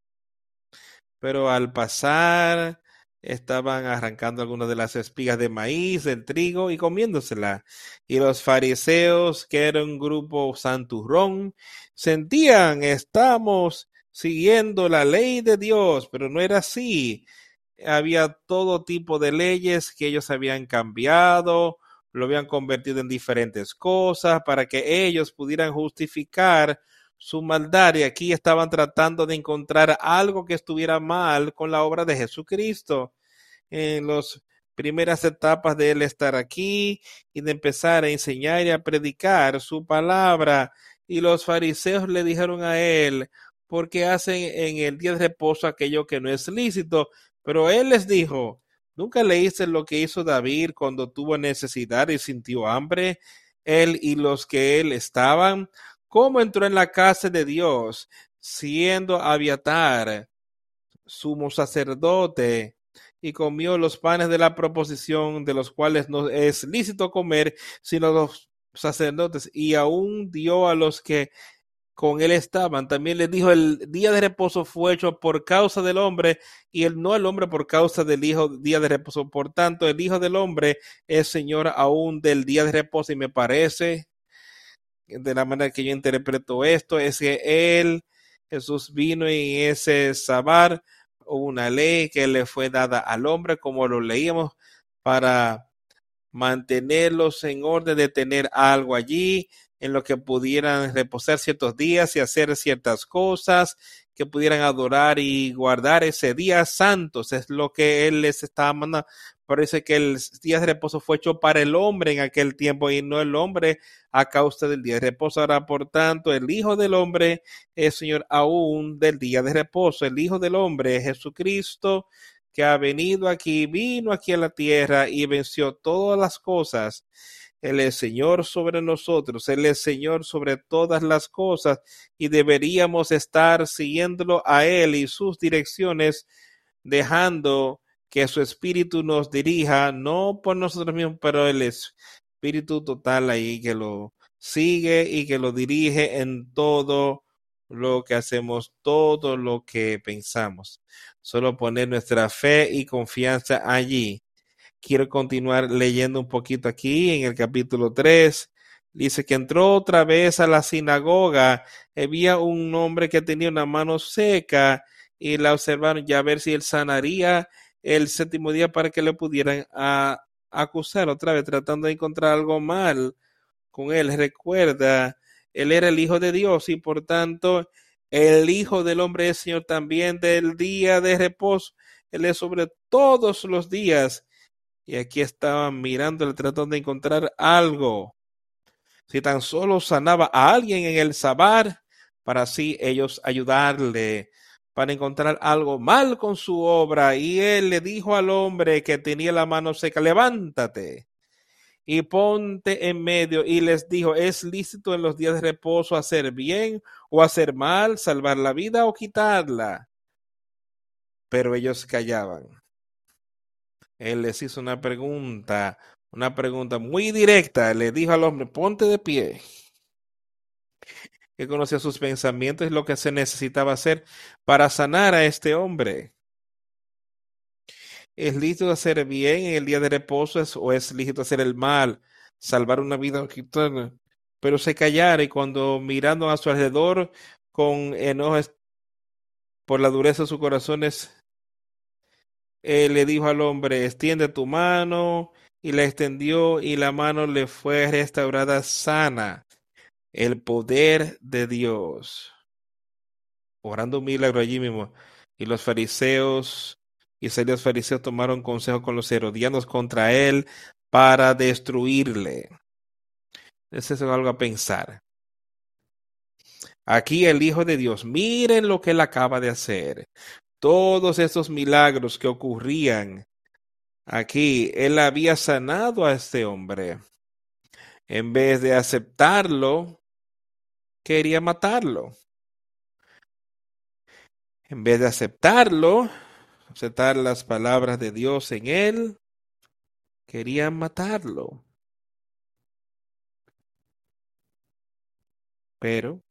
S1: Pero al pasar estaban arrancando algunas de las espigas de maíz, del trigo y comiéndosela. Y los fariseos, que era un grupo santurrón, sentían, estamos siguiendo la ley de Dios, pero no era así. Había todo tipo de leyes que ellos habían cambiado, lo habían convertido en diferentes cosas para que ellos pudieran justificar su maldad y aquí estaban tratando de encontrar algo que estuviera mal con la obra de Jesucristo. En las primeras etapas de él estar aquí y de empezar a enseñar y a predicar su palabra. Y los fariseos le dijeron a él, porque hacen en el día de reposo aquello que no es lícito? Pero él les dijo, ¿Nunca leíste lo que hizo David cuando tuvo necesidad y sintió hambre? Él y los que él estaban. ¿Cómo entró en la casa de Dios, siendo Abiatar sumo sacerdote, y comió los panes de la proposición, de los cuales no es lícito comer, sino los sacerdotes, y aún dio a los que con él estaban. También les dijo, el día de reposo fue hecho por causa del hombre y el no el hombre por causa del hijo día de reposo. Por tanto, el hijo del hombre es señor aún del día de reposo y me parece, de la manera que yo interpreto esto, es que él, Jesús vino y ese sabar, una ley que le fue dada al hombre, como lo leíamos, para mantenerlos en orden de tener algo allí, en lo que pudieran reposar ciertos días y hacer ciertas cosas, que pudieran adorar y guardar ese día santos. Es lo que él les estaba mandando. Parece que el día de reposo fue hecho para el hombre en aquel tiempo y no el hombre a causa del día de reposo. Ahora, por tanto, el Hijo del Hombre es Señor aún del día de reposo. El Hijo del Hombre es Jesucristo que ha venido aquí, vino aquí a la tierra y venció todas las cosas él es Señor sobre nosotros, Él es Señor sobre todas las cosas y deberíamos estar siguiéndolo a Él y sus direcciones, dejando que su espíritu nos dirija, no por nosotros mismos, pero el espíritu total ahí que lo sigue y que lo dirige en todo lo que hacemos, todo lo que pensamos. Solo poner nuestra fe y confianza allí quiero continuar leyendo un poquito aquí en el capítulo 3. Dice que entró otra vez a la sinagoga. Había un hombre que tenía una mano seca y la observaron ya a ver si él sanaría el séptimo día para que le pudieran acusar otra vez, tratando de encontrar algo mal con él. Recuerda, él era el Hijo de Dios y por tanto el Hijo del Hombre es Señor también del día de reposo. Él es sobre todos los días y aquí estaban mirándole tratando de encontrar algo. Si tan solo sanaba a alguien en el sabar, para así ellos ayudarle, para encontrar algo mal con su obra. Y él le dijo al hombre que tenía la mano seca, levántate y ponte en medio. Y les dijo, ¿es lícito en los días de reposo hacer bien o hacer mal, salvar la vida o quitarla? Pero ellos callaban él les hizo una pregunta, una pregunta muy directa. Le dijo al hombre, ponte de pie. Que conocía sus pensamientos y lo que se necesitaba hacer para sanar a este hombre. ¿Es lícito hacer bien en el día de reposo o es lícito hacer el mal, salvar una vida Pero se callara y cuando mirando a su alrededor con enojo por la dureza de sus corazones, le dijo al hombre, extiende tu mano, y la extendió, y la mano le fue restaurada sana. El poder de Dios. Orando un milagro allí mismo. Y los fariseos y los fariseos tomaron consejo con los herodianos contra él para destruirle. Eso es algo a pensar. Aquí el Hijo de Dios, miren lo que él acaba de hacer. Todos estos milagros que ocurrían aquí, él había sanado a este hombre. En vez de aceptarlo, quería matarlo. En vez de aceptarlo, aceptar las palabras de Dios en él, querían matarlo. Pero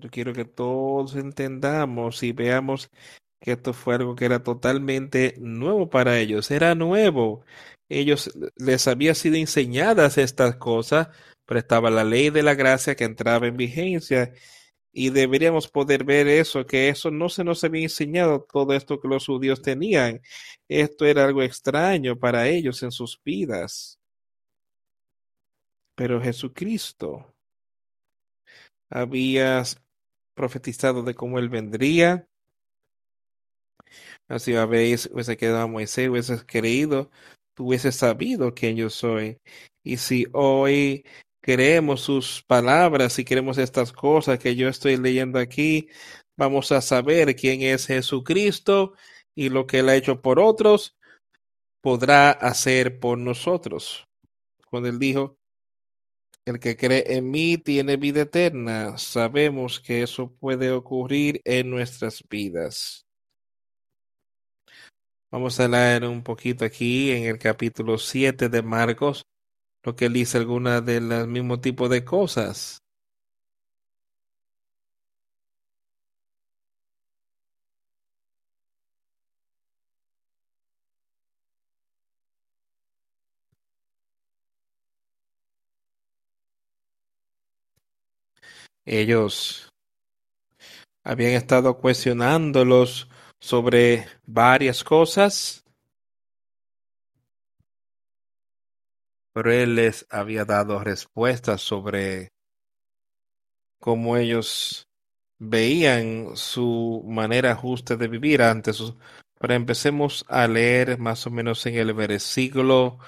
S1: yo quiero que todos entendamos y veamos que esto fue algo que era totalmente nuevo para ellos, era nuevo. Ellos les había sido enseñadas estas cosas, pero estaba la ley de la gracia que entraba en vigencia y deberíamos poder ver eso, que eso no se nos había enseñado todo esto que los judíos tenían. Esto era algo extraño para ellos en sus vidas. Pero Jesucristo había profetizado de cómo él vendría. Así habéis, hubiese quedado Moisés, hubiese creído, tú hubieses sabido quién yo soy. Y si hoy queremos sus palabras y queremos estas cosas que yo estoy leyendo aquí, vamos a saber quién es Jesucristo y lo que él ha hecho por otros, podrá hacer por nosotros. Cuando él dijo, el que cree en mí tiene vida eterna, sabemos que eso puede ocurrir en nuestras vidas. Vamos a leer un poquito aquí en el capítulo 7 de Marcos, lo que dice alguna de los mismos tipos de cosas. Ellos habían estado cuestionándolos sobre varias cosas pero él les había dado respuestas sobre cómo ellos veían su manera justa de vivir antes. Pero empecemos a leer más o menos en el versículo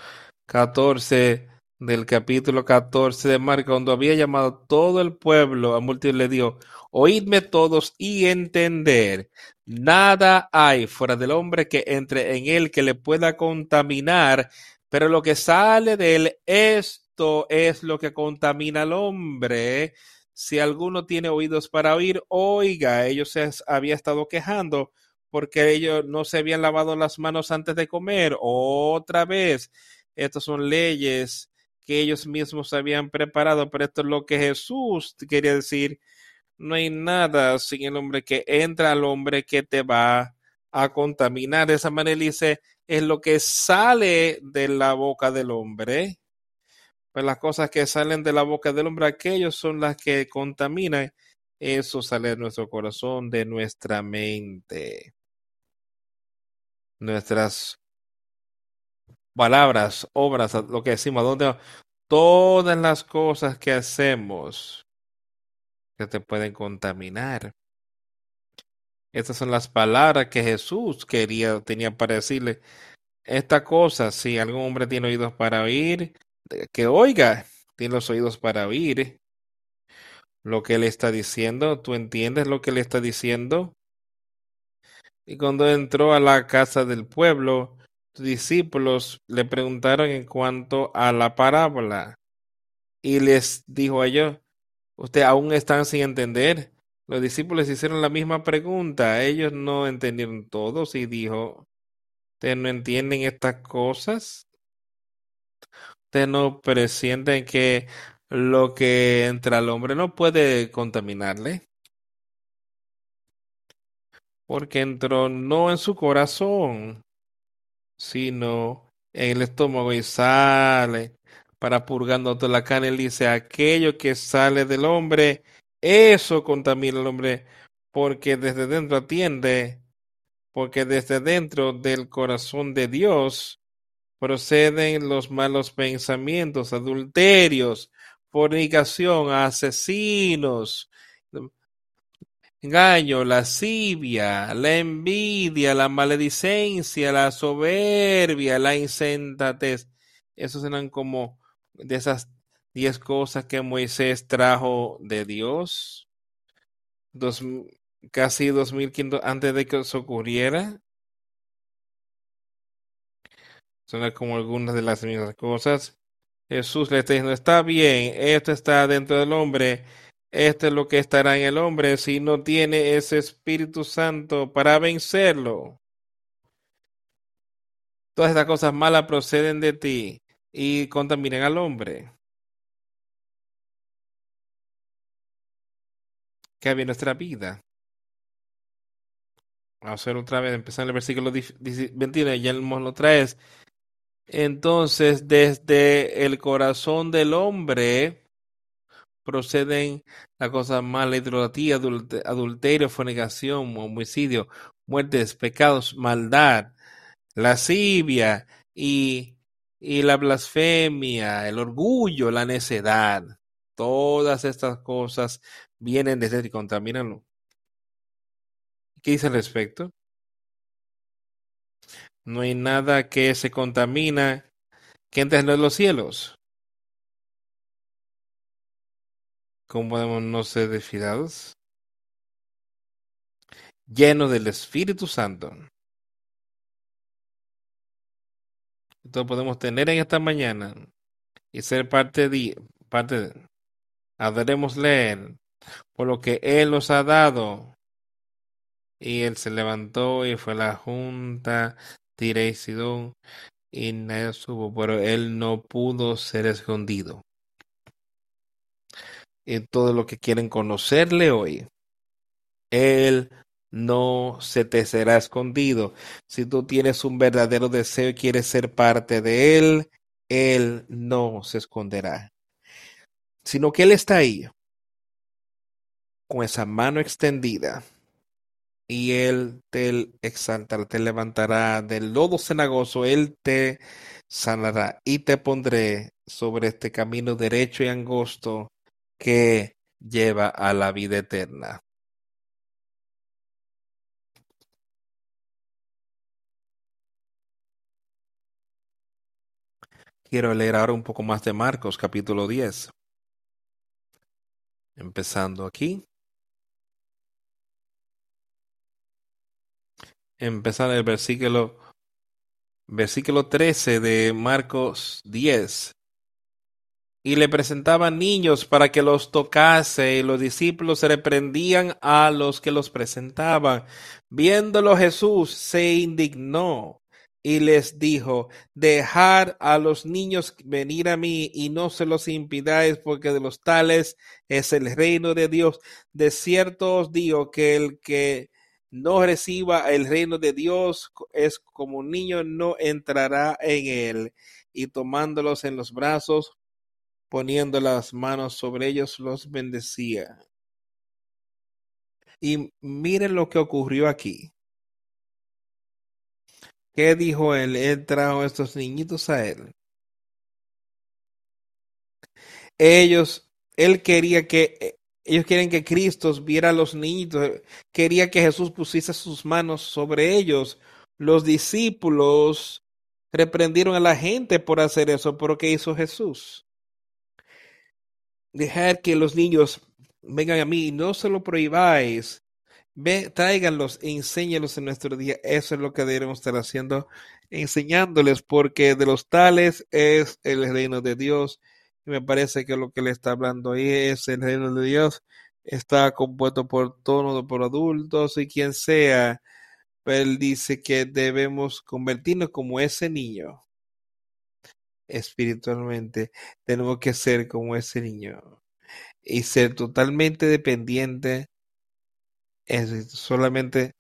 S1: 14 del capítulo 14 de Marcos, cuando había llamado todo el pueblo a multitud, le dio, oídme todos y entender, nada hay fuera del hombre que entre en él que le pueda contaminar, pero lo que sale de él, esto es lo que contamina al hombre. Si alguno tiene oídos para oír, oiga, ellos se había estado quejando porque ellos no se habían lavado las manos antes de comer. Otra vez, estas son leyes que ellos mismos habían preparado, pero esto es lo que Jesús quería decir. No hay nada sin el hombre que entra al hombre que te va a contaminar. De esa manera dice, es lo que sale de la boca del hombre. Pues las cosas que salen de la boca del hombre, aquellos son las que contaminan. Eso sale de nuestro corazón, de nuestra mente. Nuestras palabras, obras, lo que decimos, donde todas las cosas que hacemos que te pueden contaminar. Estas son las palabras que Jesús quería, tenía para decirle. Esta cosa, si algún hombre tiene oídos para oír, que oiga, tiene los oídos para oír lo que él está diciendo. ¿Tú entiendes lo que él está diciendo? Y cuando entró a la casa del pueblo, discípulos le preguntaron en cuanto a la parábola. Y les dijo a ellos, ¿ustedes aún están sin entender? Los discípulos hicieron la misma pregunta. Ellos no entendieron todos y dijo, ¿ustedes no entienden estas cosas? ¿Ustedes no presienten que lo que entra al hombre no puede contaminarle? Porque entró no en su corazón, sino en el estómago y sale para purgando toda la carne. Él dice, aquello que sale del hombre Eso contamina al hombre porque desde dentro atiende, porque desde dentro del corazón de Dios proceden los malos pensamientos, adulterios, fornicación, asesinos, engaño, lascivia, la envidia, la maledicencia, la soberbia, la insensatez. Esos eran como de esas diez cosas que Moisés trajo de Dios, dos, casi dos mil quinientos antes de que eso ocurriera. Son como algunas de las mismas cosas. Jesús le está diciendo, está bien, esto está dentro del hombre, esto es lo que estará en el hombre si no tiene ese Espíritu Santo para vencerlo. Todas estas cosas malas proceden de ti y contaminan al hombre. Que había nuestra vida. Vamos a hacer otra vez, empezar en el versículo 21, ya lo traes. Entonces, desde el corazón del hombre proceden las cosas malas, idolatría, adulterio, fornicación, homicidio, muertes, pecados, maldad, lascivia y, y la blasfemia, el orgullo, la necedad. Todas estas cosas vienen desde y contaminanlo. ¿Qué dice al respecto? No hay nada que se contamina que entre en los cielos. ¿Cómo podemos no ser desfilados? Lleno del Espíritu Santo. Entonces podemos tener en esta mañana y ser parte de, parte de, adoremos leer por lo que Él nos ha dado. Y Él se levantó y fue a la junta Tire y Sidón y nadie supo, pero Él no pudo ser escondido. Y todo lo que quieren conocerle hoy, Él no se te será escondido. Si tú tienes un verdadero deseo y quieres ser parte de Él, Él no se esconderá. Sino que Él está ahí, con esa mano extendida, y Él te exaltará, te levantará del lodo cenagoso, Él te sanará y te pondré sobre este camino derecho y angosto que lleva a la vida eterna. Quiero leer ahora un poco más de Marcos capítulo 10. Empezando aquí. Empezar el versículo, versículo 13 de Marcos 10 y le presentaban niños para que los tocase, y los discípulos reprendían a los que los presentaban. Viéndolo Jesús se indignó y les dijo, dejad a los niños venir a mí y no se los impidáis, porque de los tales es el reino de Dios. De cierto os digo que el que no reciba el reino de Dios es como un niño, no entrará en él. Y tomándolos en los brazos, poniendo las manos sobre ellos, los bendecía. Y miren lo que ocurrió aquí. ¿Qué dijo él? Él trajo a estos niñitos a él. Ellos, él quería que, ellos quieren que Cristo viera a los niñitos, quería que Jesús pusiese sus manos sobre ellos. Los discípulos reprendieron a la gente por hacer eso, pero ¿qué hizo Jesús? Dejar que los niños vengan a mí, no se lo prohibáis. Ve, tráiganlos, enséñalos en nuestro día. Eso es lo que debemos estar haciendo, enseñándoles, porque de los tales es el reino de Dios. Y me parece que lo que le está hablando ahí es el reino de Dios. Está compuesto por todos, por adultos y quien sea. Pero él dice que debemos convertirnos como ese niño espiritualmente, tenemos que ser como ese niño y ser totalmente dependiente, es solamente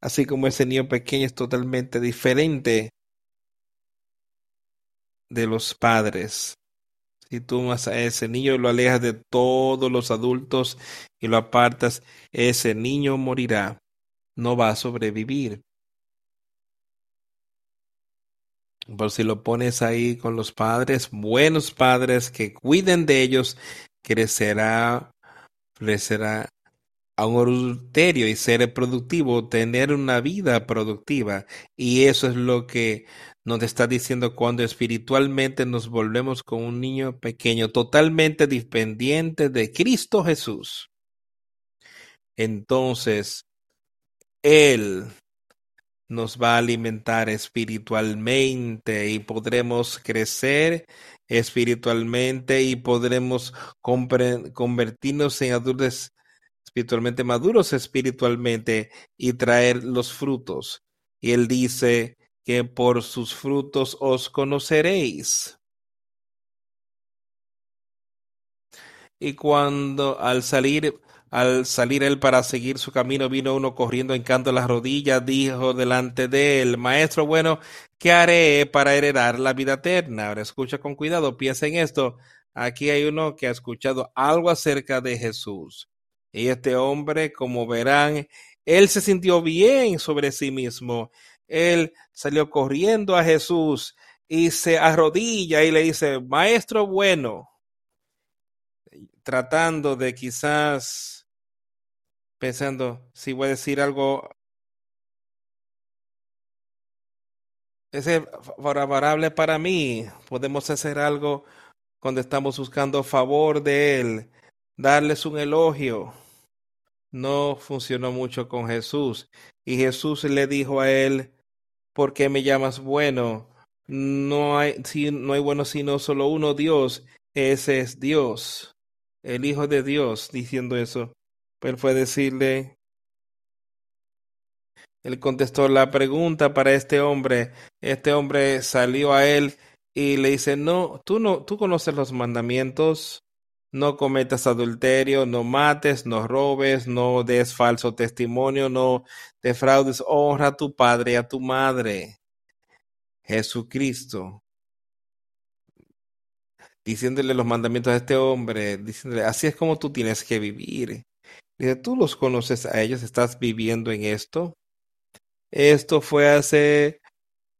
S1: así como ese niño pequeño es totalmente diferente de los padres. Si tú a ese niño lo alejas de todos los adultos y lo apartas, ese niño morirá, no va a sobrevivir. Por si lo pones ahí con los padres, buenos padres que cuiden de ellos, crecerá, crecerá a un adulterio y ser productivo, tener una vida productiva. Y eso es lo que nos está diciendo cuando espiritualmente nos volvemos con un niño pequeño, totalmente dependiente de Cristo Jesús. Entonces, Él nos va a alimentar espiritualmente y podremos crecer espiritualmente y podremos convertirnos en adultos espiritualmente maduros espiritualmente y traer los frutos. Y él dice que por sus frutos os conoceréis. Y cuando al salir al salir él para seguir su camino, vino uno corriendo canto las rodillas, dijo delante de él, Maestro bueno, ¿qué haré para heredar la vida eterna? Ahora escucha con cuidado, piensa en esto. Aquí hay uno que ha escuchado algo acerca de Jesús. Y este hombre, como verán, él se sintió bien sobre sí mismo. Él salió corriendo a Jesús y se arrodilla y le dice, Maestro bueno, tratando de quizás pensando si voy a decir algo es favorable para mí. Podemos hacer algo cuando estamos buscando favor de Él, darles un elogio. No funcionó mucho con Jesús. Y Jesús le dijo a él, ¿por qué me llamas bueno? No hay, no hay bueno sino solo uno Dios. Ese es Dios, el Hijo de Dios, diciendo eso. Él fue decirle, él contestó la pregunta para este hombre. Este hombre salió a él y le dice, no, tú no, tú conoces los mandamientos, no cometas adulterio, no mates, no robes, no des falso testimonio, no defraudes, honra a tu padre y a tu madre. Jesucristo, diciéndole los mandamientos a este hombre, diciéndole, así es como tú tienes que vivir. Dice, tú los conoces a ellos, estás viviendo en esto. Esto fue hace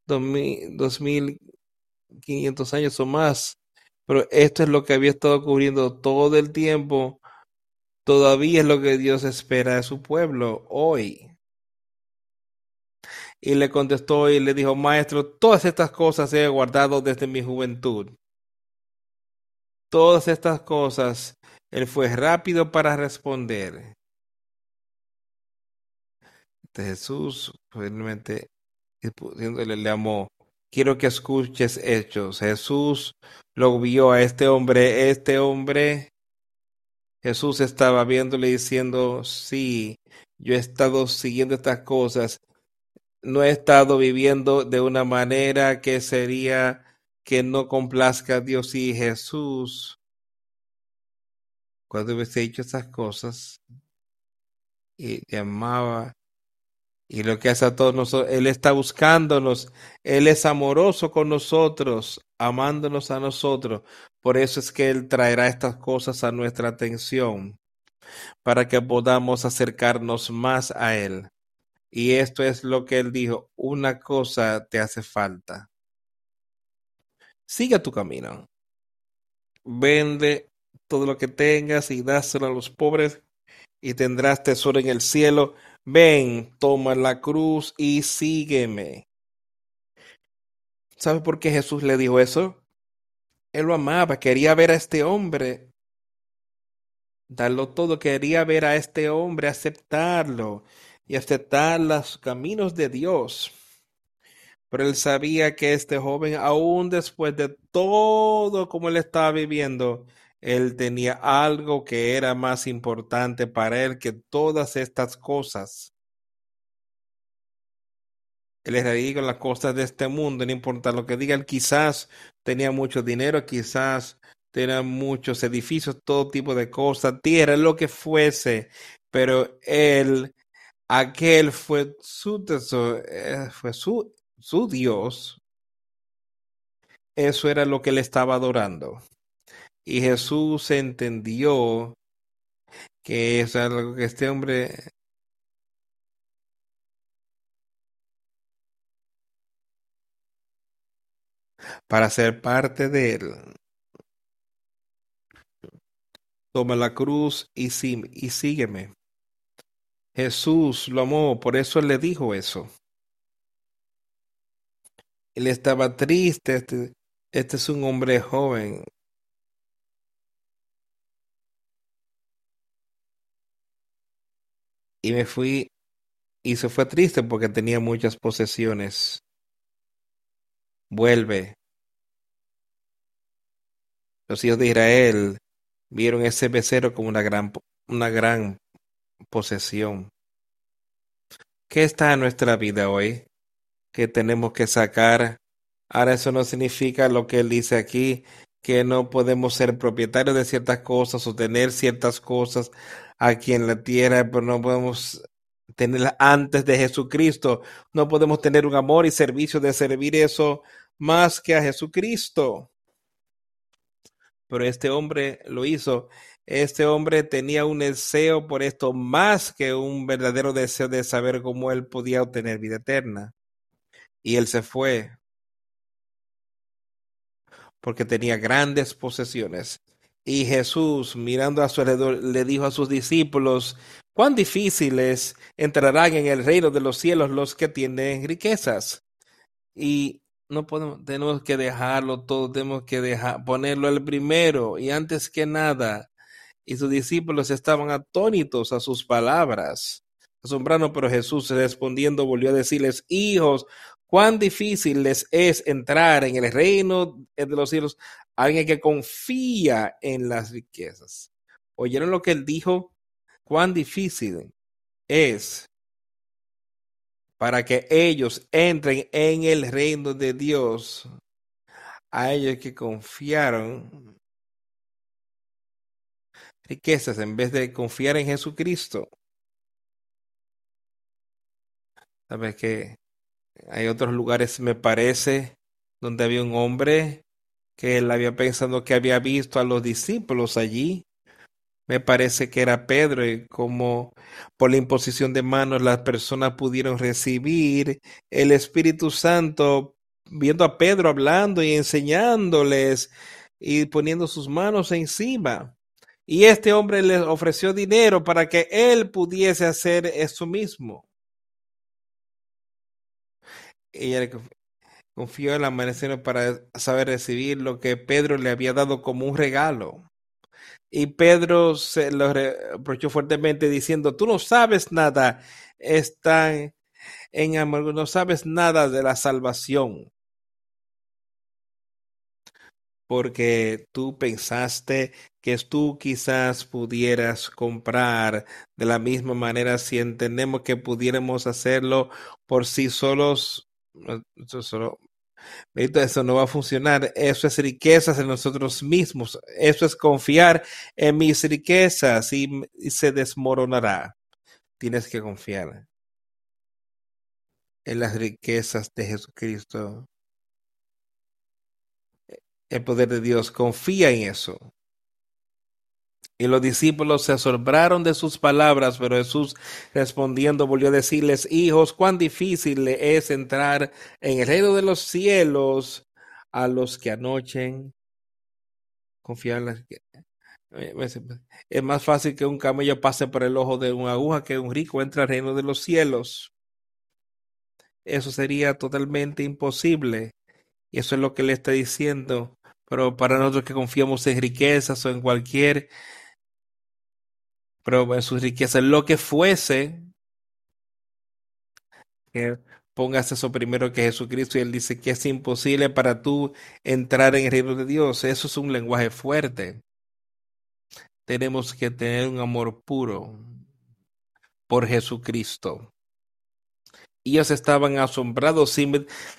S1: dos mil quinientos años o más, pero esto es lo que había estado cubriendo todo el tiempo. Todavía es lo que Dios espera de su pueblo hoy. Y le contestó y le dijo, Maestro, todas estas cosas he guardado desde mi juventud. Todas estas cosas él fue rápido para responder. Jesús realmente le amó. Quiero que escuches hechos. Jesús lo vio a este hombre. Este hombre, Jesús estaba viéndole diciendo, sí, yo he estado siguiendo estas cosas. No he estado viviendo de una manera que sería que no complazca a Dios y Jesús cuando hubiese dicho esas cosas y te amaba y lo que hace a todos nosotros, Él está buscándonos, Él es amoroso con nosotros, amándonos a nosotros. Por eso es que Él traerá estas cosas a nuestra atención, para que podamos acercarnos más a Él. Y esto es lo que Él dijo, una cosa te hace falta. Sigue tu camino. Vende todo lo que tengas y dáselo a los pobres y tendrás tesoro en el cielo. Ven, toma la cruz y sígueme. ¿Sabe por qué Jesús le dijo eso? Él lo amaba, quería ver a este hombre, darlo todo, quería ver a este hombre, aceptarlo y aceptar los caminos de Dios. Pero él sabía que este joven, aún después de todo como él estaba viviendo, él tenía algo que era más importante para él que todas estas cosas. Él era ahí con las cosas de este mundo, no importa lo que digan, quizás tenía mucho dinero, quizás tenía muchos edificios, todo tipo de cosas, tierra, lo que fuese, pero él, aquel fue su tesoro, eh, fue su, su Dios. Eso era lo que él estaba adorando. Y Jesús entendió que es algo que este hombre para ser parte de él. Toma la cruz y, sí, y sígueme. Jesús lo amó, por eso él le dijo eso. Él estaba triste, este, este es un hombre joven. Y me fui y se fue triste porque tenía muchas posesiones. Vuelve. Los hijos de Israel vieron ese becerro como una gran, una gran posesión. ¿Qué está en nuestra vida hoy? Que tenemos que sacar. Ahora eso no significa lo que él dice aquí, que no podemos ser propietarios de ciertas cosas o tener ciertas cosas aquí en la tierra, pero no podemos tenerlas antes de Jesucristo. No podemos tener un amor y servicio de servir eso más que a Jesucristo. Pero este hombre lo hizo. Este hombre tenía un deseo por esto más que un verdadero deseo de saber cómo él podía obtener vida eterna. Y él se fue porque tenía grandes posesiones. Y Jesús, mirando a su alrededor, le dijo a sus discípulos, cuán difíciles entrarán en el reino de los cielos los que tienen riquezas. Y no podemos, tenemos que dejarlo todo, tenemos que dejar, ponerlo el primero y antes que nada. Y sus discípulos estaban atónitos a sus palabras, asombrados, pero Jesús respondiendo volvió a decirles, hijos, cuán difícil les es entrar en el reino de los cielos alguien que confía en las riquezas. ¿Oyeron lo que él dijo? Cuán difícil es para que ellos entren en el reino de Dios a ellos que confiaron riquezas en vez de confiar en Jesucristo. Sabes que hay otros lugares, me parece, donde había un hombre que él había pensado que había visto a los discípulos allí me parece que era Pedro y como por la imposición de manos las personas pudieron recibir el Espíritu Santo viendo a Pedro hablando y enseñándoles y poniendo sus manos encima. Y este hombre les ofreció dinero para que él pudiese hacer eso mismo. Ella confió en la manera para saber recibir lo que Pedro le había dado como un regalo. Y Pedro se lo reprochó fuertemente diciendo, tú no sabes nada, está en amor, no sabes nada de la salvación. Porque tú pensaste que tú quizás pudieras comprar de la misma manera si entendemos que pudiéramos hacerlo por sí solos, solo eso no va a funcionar. Eso es riquezas en nosotros mismos. Eso es confiar en mis riquezas y, se desmoronará. Tienes que confiar en las riquezas de Jesucristo. El poder de Dios. Confía en eso. Y los discípulos se asombraron de sus palabras, pero Jesús respondiendo volvió a decirles, hijos, cuán difícil es entrar en el reino de los cielos a los que anochen. Confiar Es más fácil que un camello pase por el ojo de una aguja que un rico entre al reino de los cielos. Eso sería totalmente imposible. Y eso es lo que le está diciendo. Pero para nosotros que confiamos en riquezas o en cualquier pero en sus riquezas, lo que fuese, que pongas eso primero que Jesucristo y él dice que es imposible para tú entrar en el reino de Dios. Eso es un lenguaje fuerte. Tenemos que tener un amor puro por Jesucristo. Ellos estaban asombrados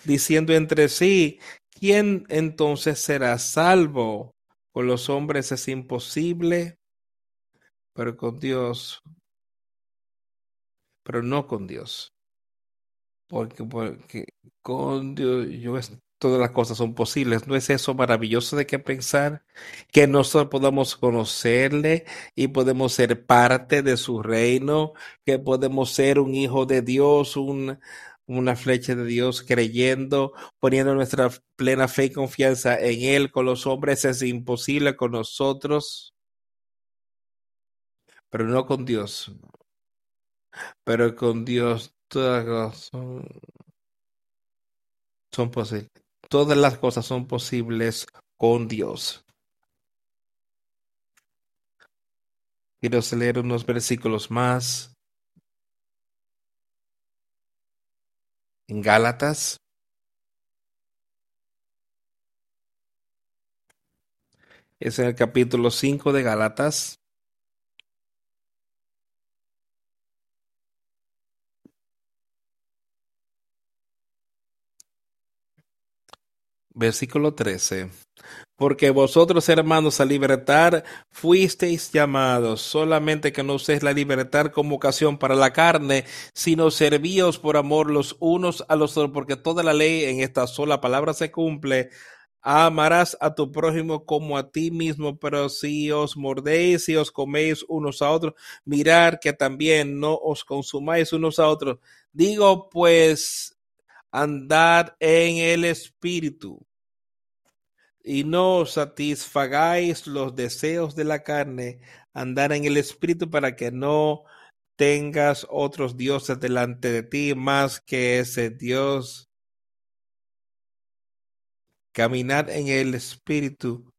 S1: diciendo entre sí, ¿quién entonces será salvo? Con los hombres es imposible, pero con Dios, pero no con Dios. Porque, porque con Dios todas las cosas son posibles. ¿No es eso maravilloso de que pensar? Que nosotros podamos conocerle y podemos ser parte de su reino, que podemos ser un hijo de Dios, un, una flecha de Dios, creyendo, poniendo nuestra plena fe y confianza en Él. Con los hombres es imposible, con nosotros, pero no con Dios. Pero con Dios todas las cosas son, son posibles. Todas las cosas son posibles con Dios. Quiero leer unos versículos más. En Gálatas. Es en el capítulo 5 de Gálatas. Versículo 13. Porque vosotros, hermanos, a libertad fuisteis llamados, solamente que no uséis la libertad como ocasión para la carne, sino servíos por amor los unos a los otros, porque toda la ley en esta sola palabra se cumple. Amarás a tu prójimo como a ti mismo, pero si os mordéis y os coméis unos a otros, mirad que también no os consumáis unos a otros. Digo pues, andad en el espíritu y no satisfagáis los deseos de la carne, andar en el espíritu para que no tengas otros dioses delante de ti más que ese Dios. Caminar en el espíritu.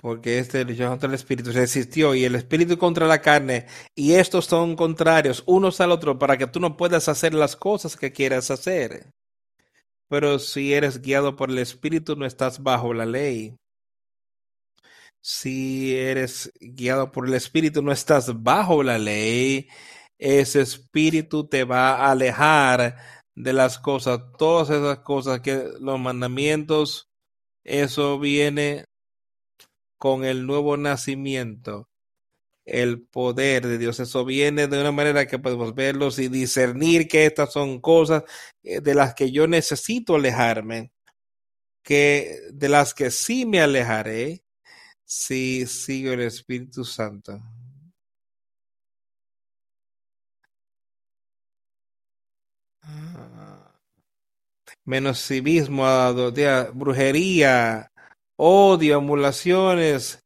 S1: Porque este contra el espíritu se existió y el espíritu contra la carne y estos son contrarios unos al otro para que tú no puedas hacer las cosas que quieras hacer. Pero si eres guiado por el Espíritu, no estás bajo la ley. Si eres guiado por el Espíritu, no estás bajo la ley. Ese Espíritu te va a alejar de las cosas, todas esas cosas que los mandamientos, eso viene con el nuevo nacimiento el poder de Dios. Eso viene de una manera que podemos verlos y discernir que estas son cosas eh, de las que yo necesito alejarme, que de las que sí me alejaré si sigo el Espíritu Santo. Ah. Menos civismo, brujería, odio, emulaciones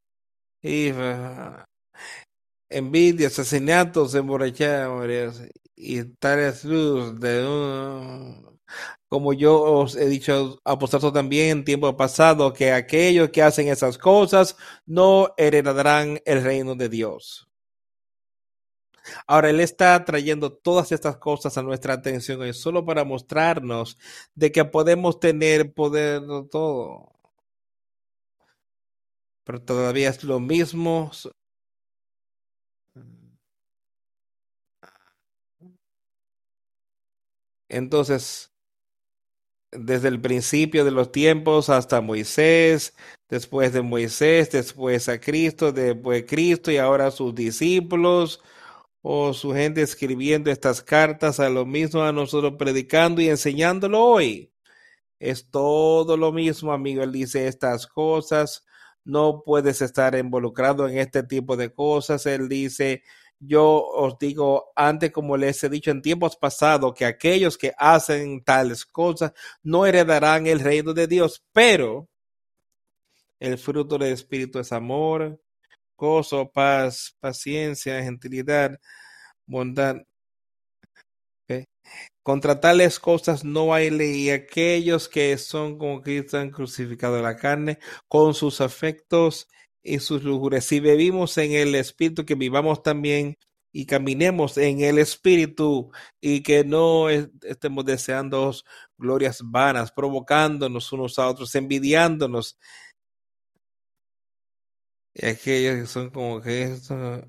S1: y ah, envidia, asesinatos, emborrachadas y tales de un, como yo os he dicho apostado también en tiempo pasado, que aquellos que hacen esas cosas no heredarán el reino de Dios. Ahora, Él está trayendo todas estas cosas a nuestra atención hoy solo para mostrarnos de que podemos tener poder de todo. Pero todavía es lo mismo Entonces, desde el principio de los tiempos hasta Moisés, después de Moisés, después a Cristo, después de Cristo y ahora sus discípulos o su gente escribiendo estas cartas a lo mismo a nosotros predicando y enseñándolo hoy. Es todo lo mismo, amigo. Él dice estas cosas. No puedes estar involucrado en este tipo de cosas. Él dice, yo os digo antes, como les he dicho en tiempos pasados, que aquellos que hacen tales cosas no heredarán el reino de Dios, pero el fruto del Espíritu es amor, gozo, paz, paciencia, gentilidad, bondad, contra tales cosas no hay ley. Y aquellos que son como Cristo han crucificado la carne con sus afectos y sus lujurias. Si vivimos en el Espíritu, que vivamos también y caminemos en el Espíritu y que no estemos deseando glorias vanas, provocándonos unos a otros, envidiándonos. Y aquellos que son como que esto,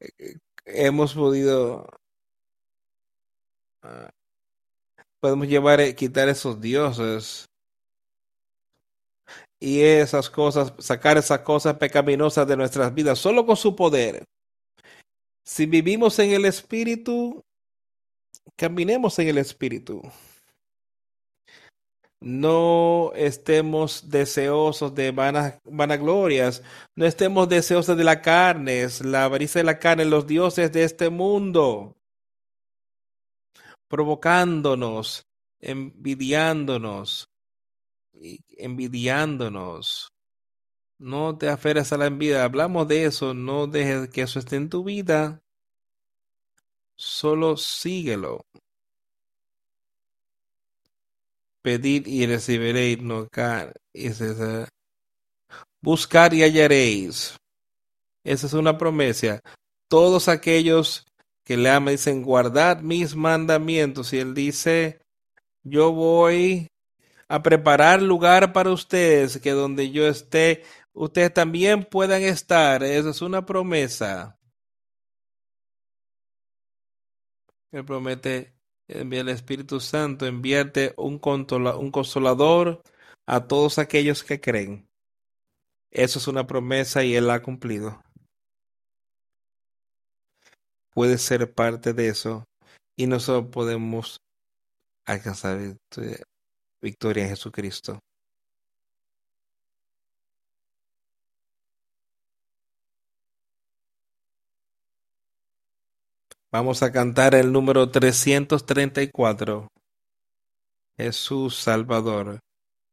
S1: eh, hemos podido podemos llevar eh, quitar esos dioses y esas cosas, sacar esas cosas pecaminosas de nuestras vidas solo con su poder. Si vivimos en el Espíritu, Caminemos en el Espíritu. No estemos deseosos de vanas, vanaglorias, no estemos deseosos de la carne, la avaricia de la carne, los dioses de este mundo, provocándonos, envidiándonos, envidiándonos. No te aferres a la envidia, hablamos de eso, no dejes que eso esté en tu vida, solo síguelo. Pedid y recibiréis, no buscar y hallaréis. Esa es una promesa. Todos aquellos que le aman dicen, guardad mis mandamientos. Y él dice, yo voy a preparar lugar para ustedes, que donde yo esté, ustedes también puedan estar. Esa es una promesa. Él promete envía el Espíritu Santo, enviarte un, un consolador a todos aquellos que creen. Eso es una promesa y Él la ha cumplido. Puede ser parte de eso y nosotros podemos alcanzar victoria en Jesucristo. Vamos a cantar el número 334. Jesús Salvador,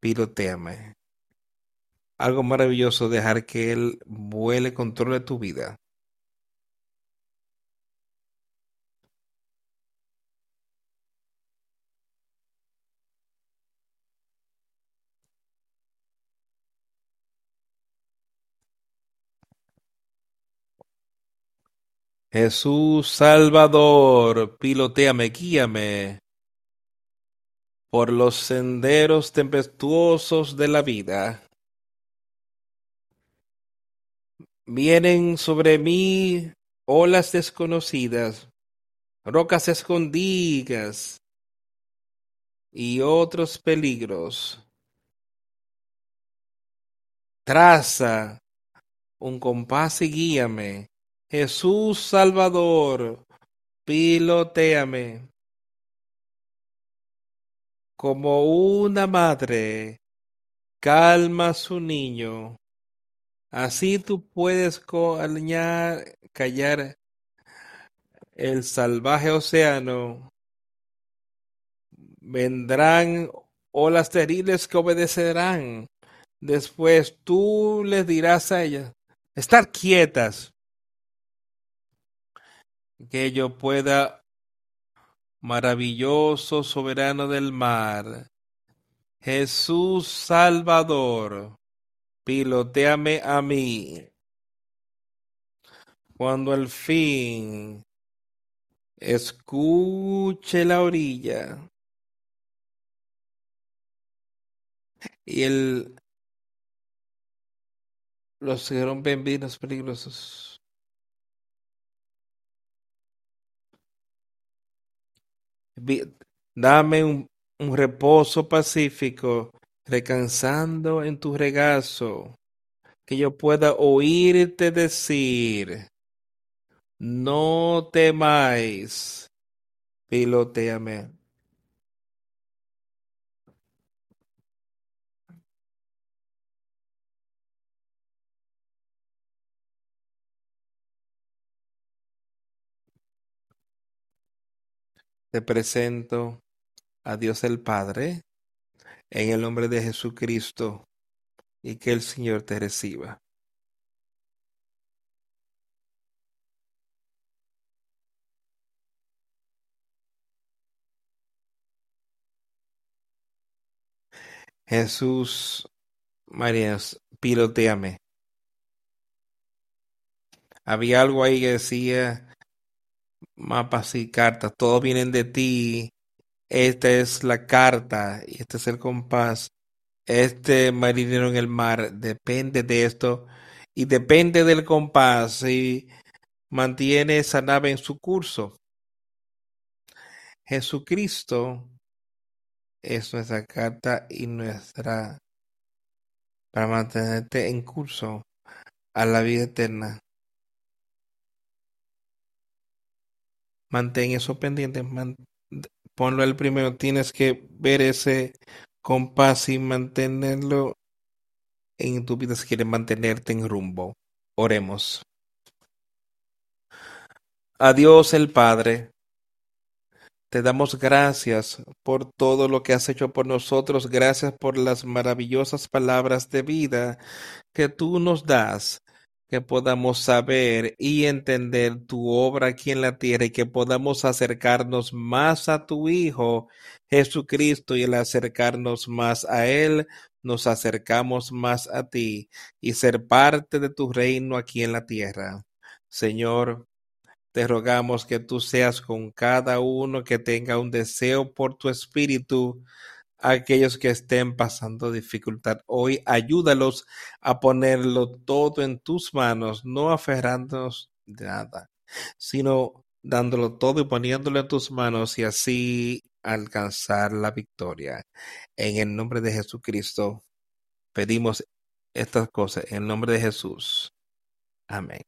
S1: piloteame. Algo maravilloso dejar que Él vuele control tu vida. Jesús Salvador, piloteame, guíame por los senderos tempestuosos de la vida. Vienen sobre mí olas desconocidas, rocas escondidas y otros peligros. Traza un compás y guíame Jesús Salvador, pilotéame. Como una madre calma a su niño, así tú puedes callar el salvaje océano. Vendrán olas terribles que obedecerán. Después tú les dirás a ellas, estar quietas que yo pueda, maravilloso soberano del mar, Jesús Salvador, piloteame a mí. Cuando al fin escuche la orilla y el los que rompen vinos peligrosos Dame un, reposo pacífico, recansando en tu regazo, que yo pueda oírte decir, no temáis, piloteame. Te presento a Dios el Padre en el nombre de Jesucristo y que el Señor te reciba. Jesús, María, piloteame. Había algo ahí que decía mapas y cartas, todos vienen de ti. Esta es la carta y este es el compás. Este marinero en el mar depende de esto y depende del compás y mantiene esa nave en su curso. Jesucristo es nuestra carta y nuestra para mantenerte en curso a la vida eterna. Mantén eso pendiente, ponlo el primero, tienes que ver ese compás y mantenerlo en tu vida si quieres mantenerte en rumbo. Oremos. Adiós el Padre. Te damos gracias por todo lo que has hecho por nosotros. Gracias por las maravillosas palabras de vida que tú nos das que podamos saber y entender tu obra aquí en la tierra y que podamos acercarnos más a tu Hijo Jesucristo y al acercarnos más a Él, nos acercamos más a ti y ser parte de tu reino aquí en la tierra. Señor, te rogamos que tú seas con cada uno que tenga un deseo por tu espíritu aquellos que estén pasando dificultad. Hoy ayúdalos a ponerlo todo en tus manos, no aferrándonos de nada, sino dándolo todo y poniéndolo en tus manos y así alcanzar la victoria. En el nombre de Jesucristo pedimos estas cosas, en el nombre de Jesús. Amén.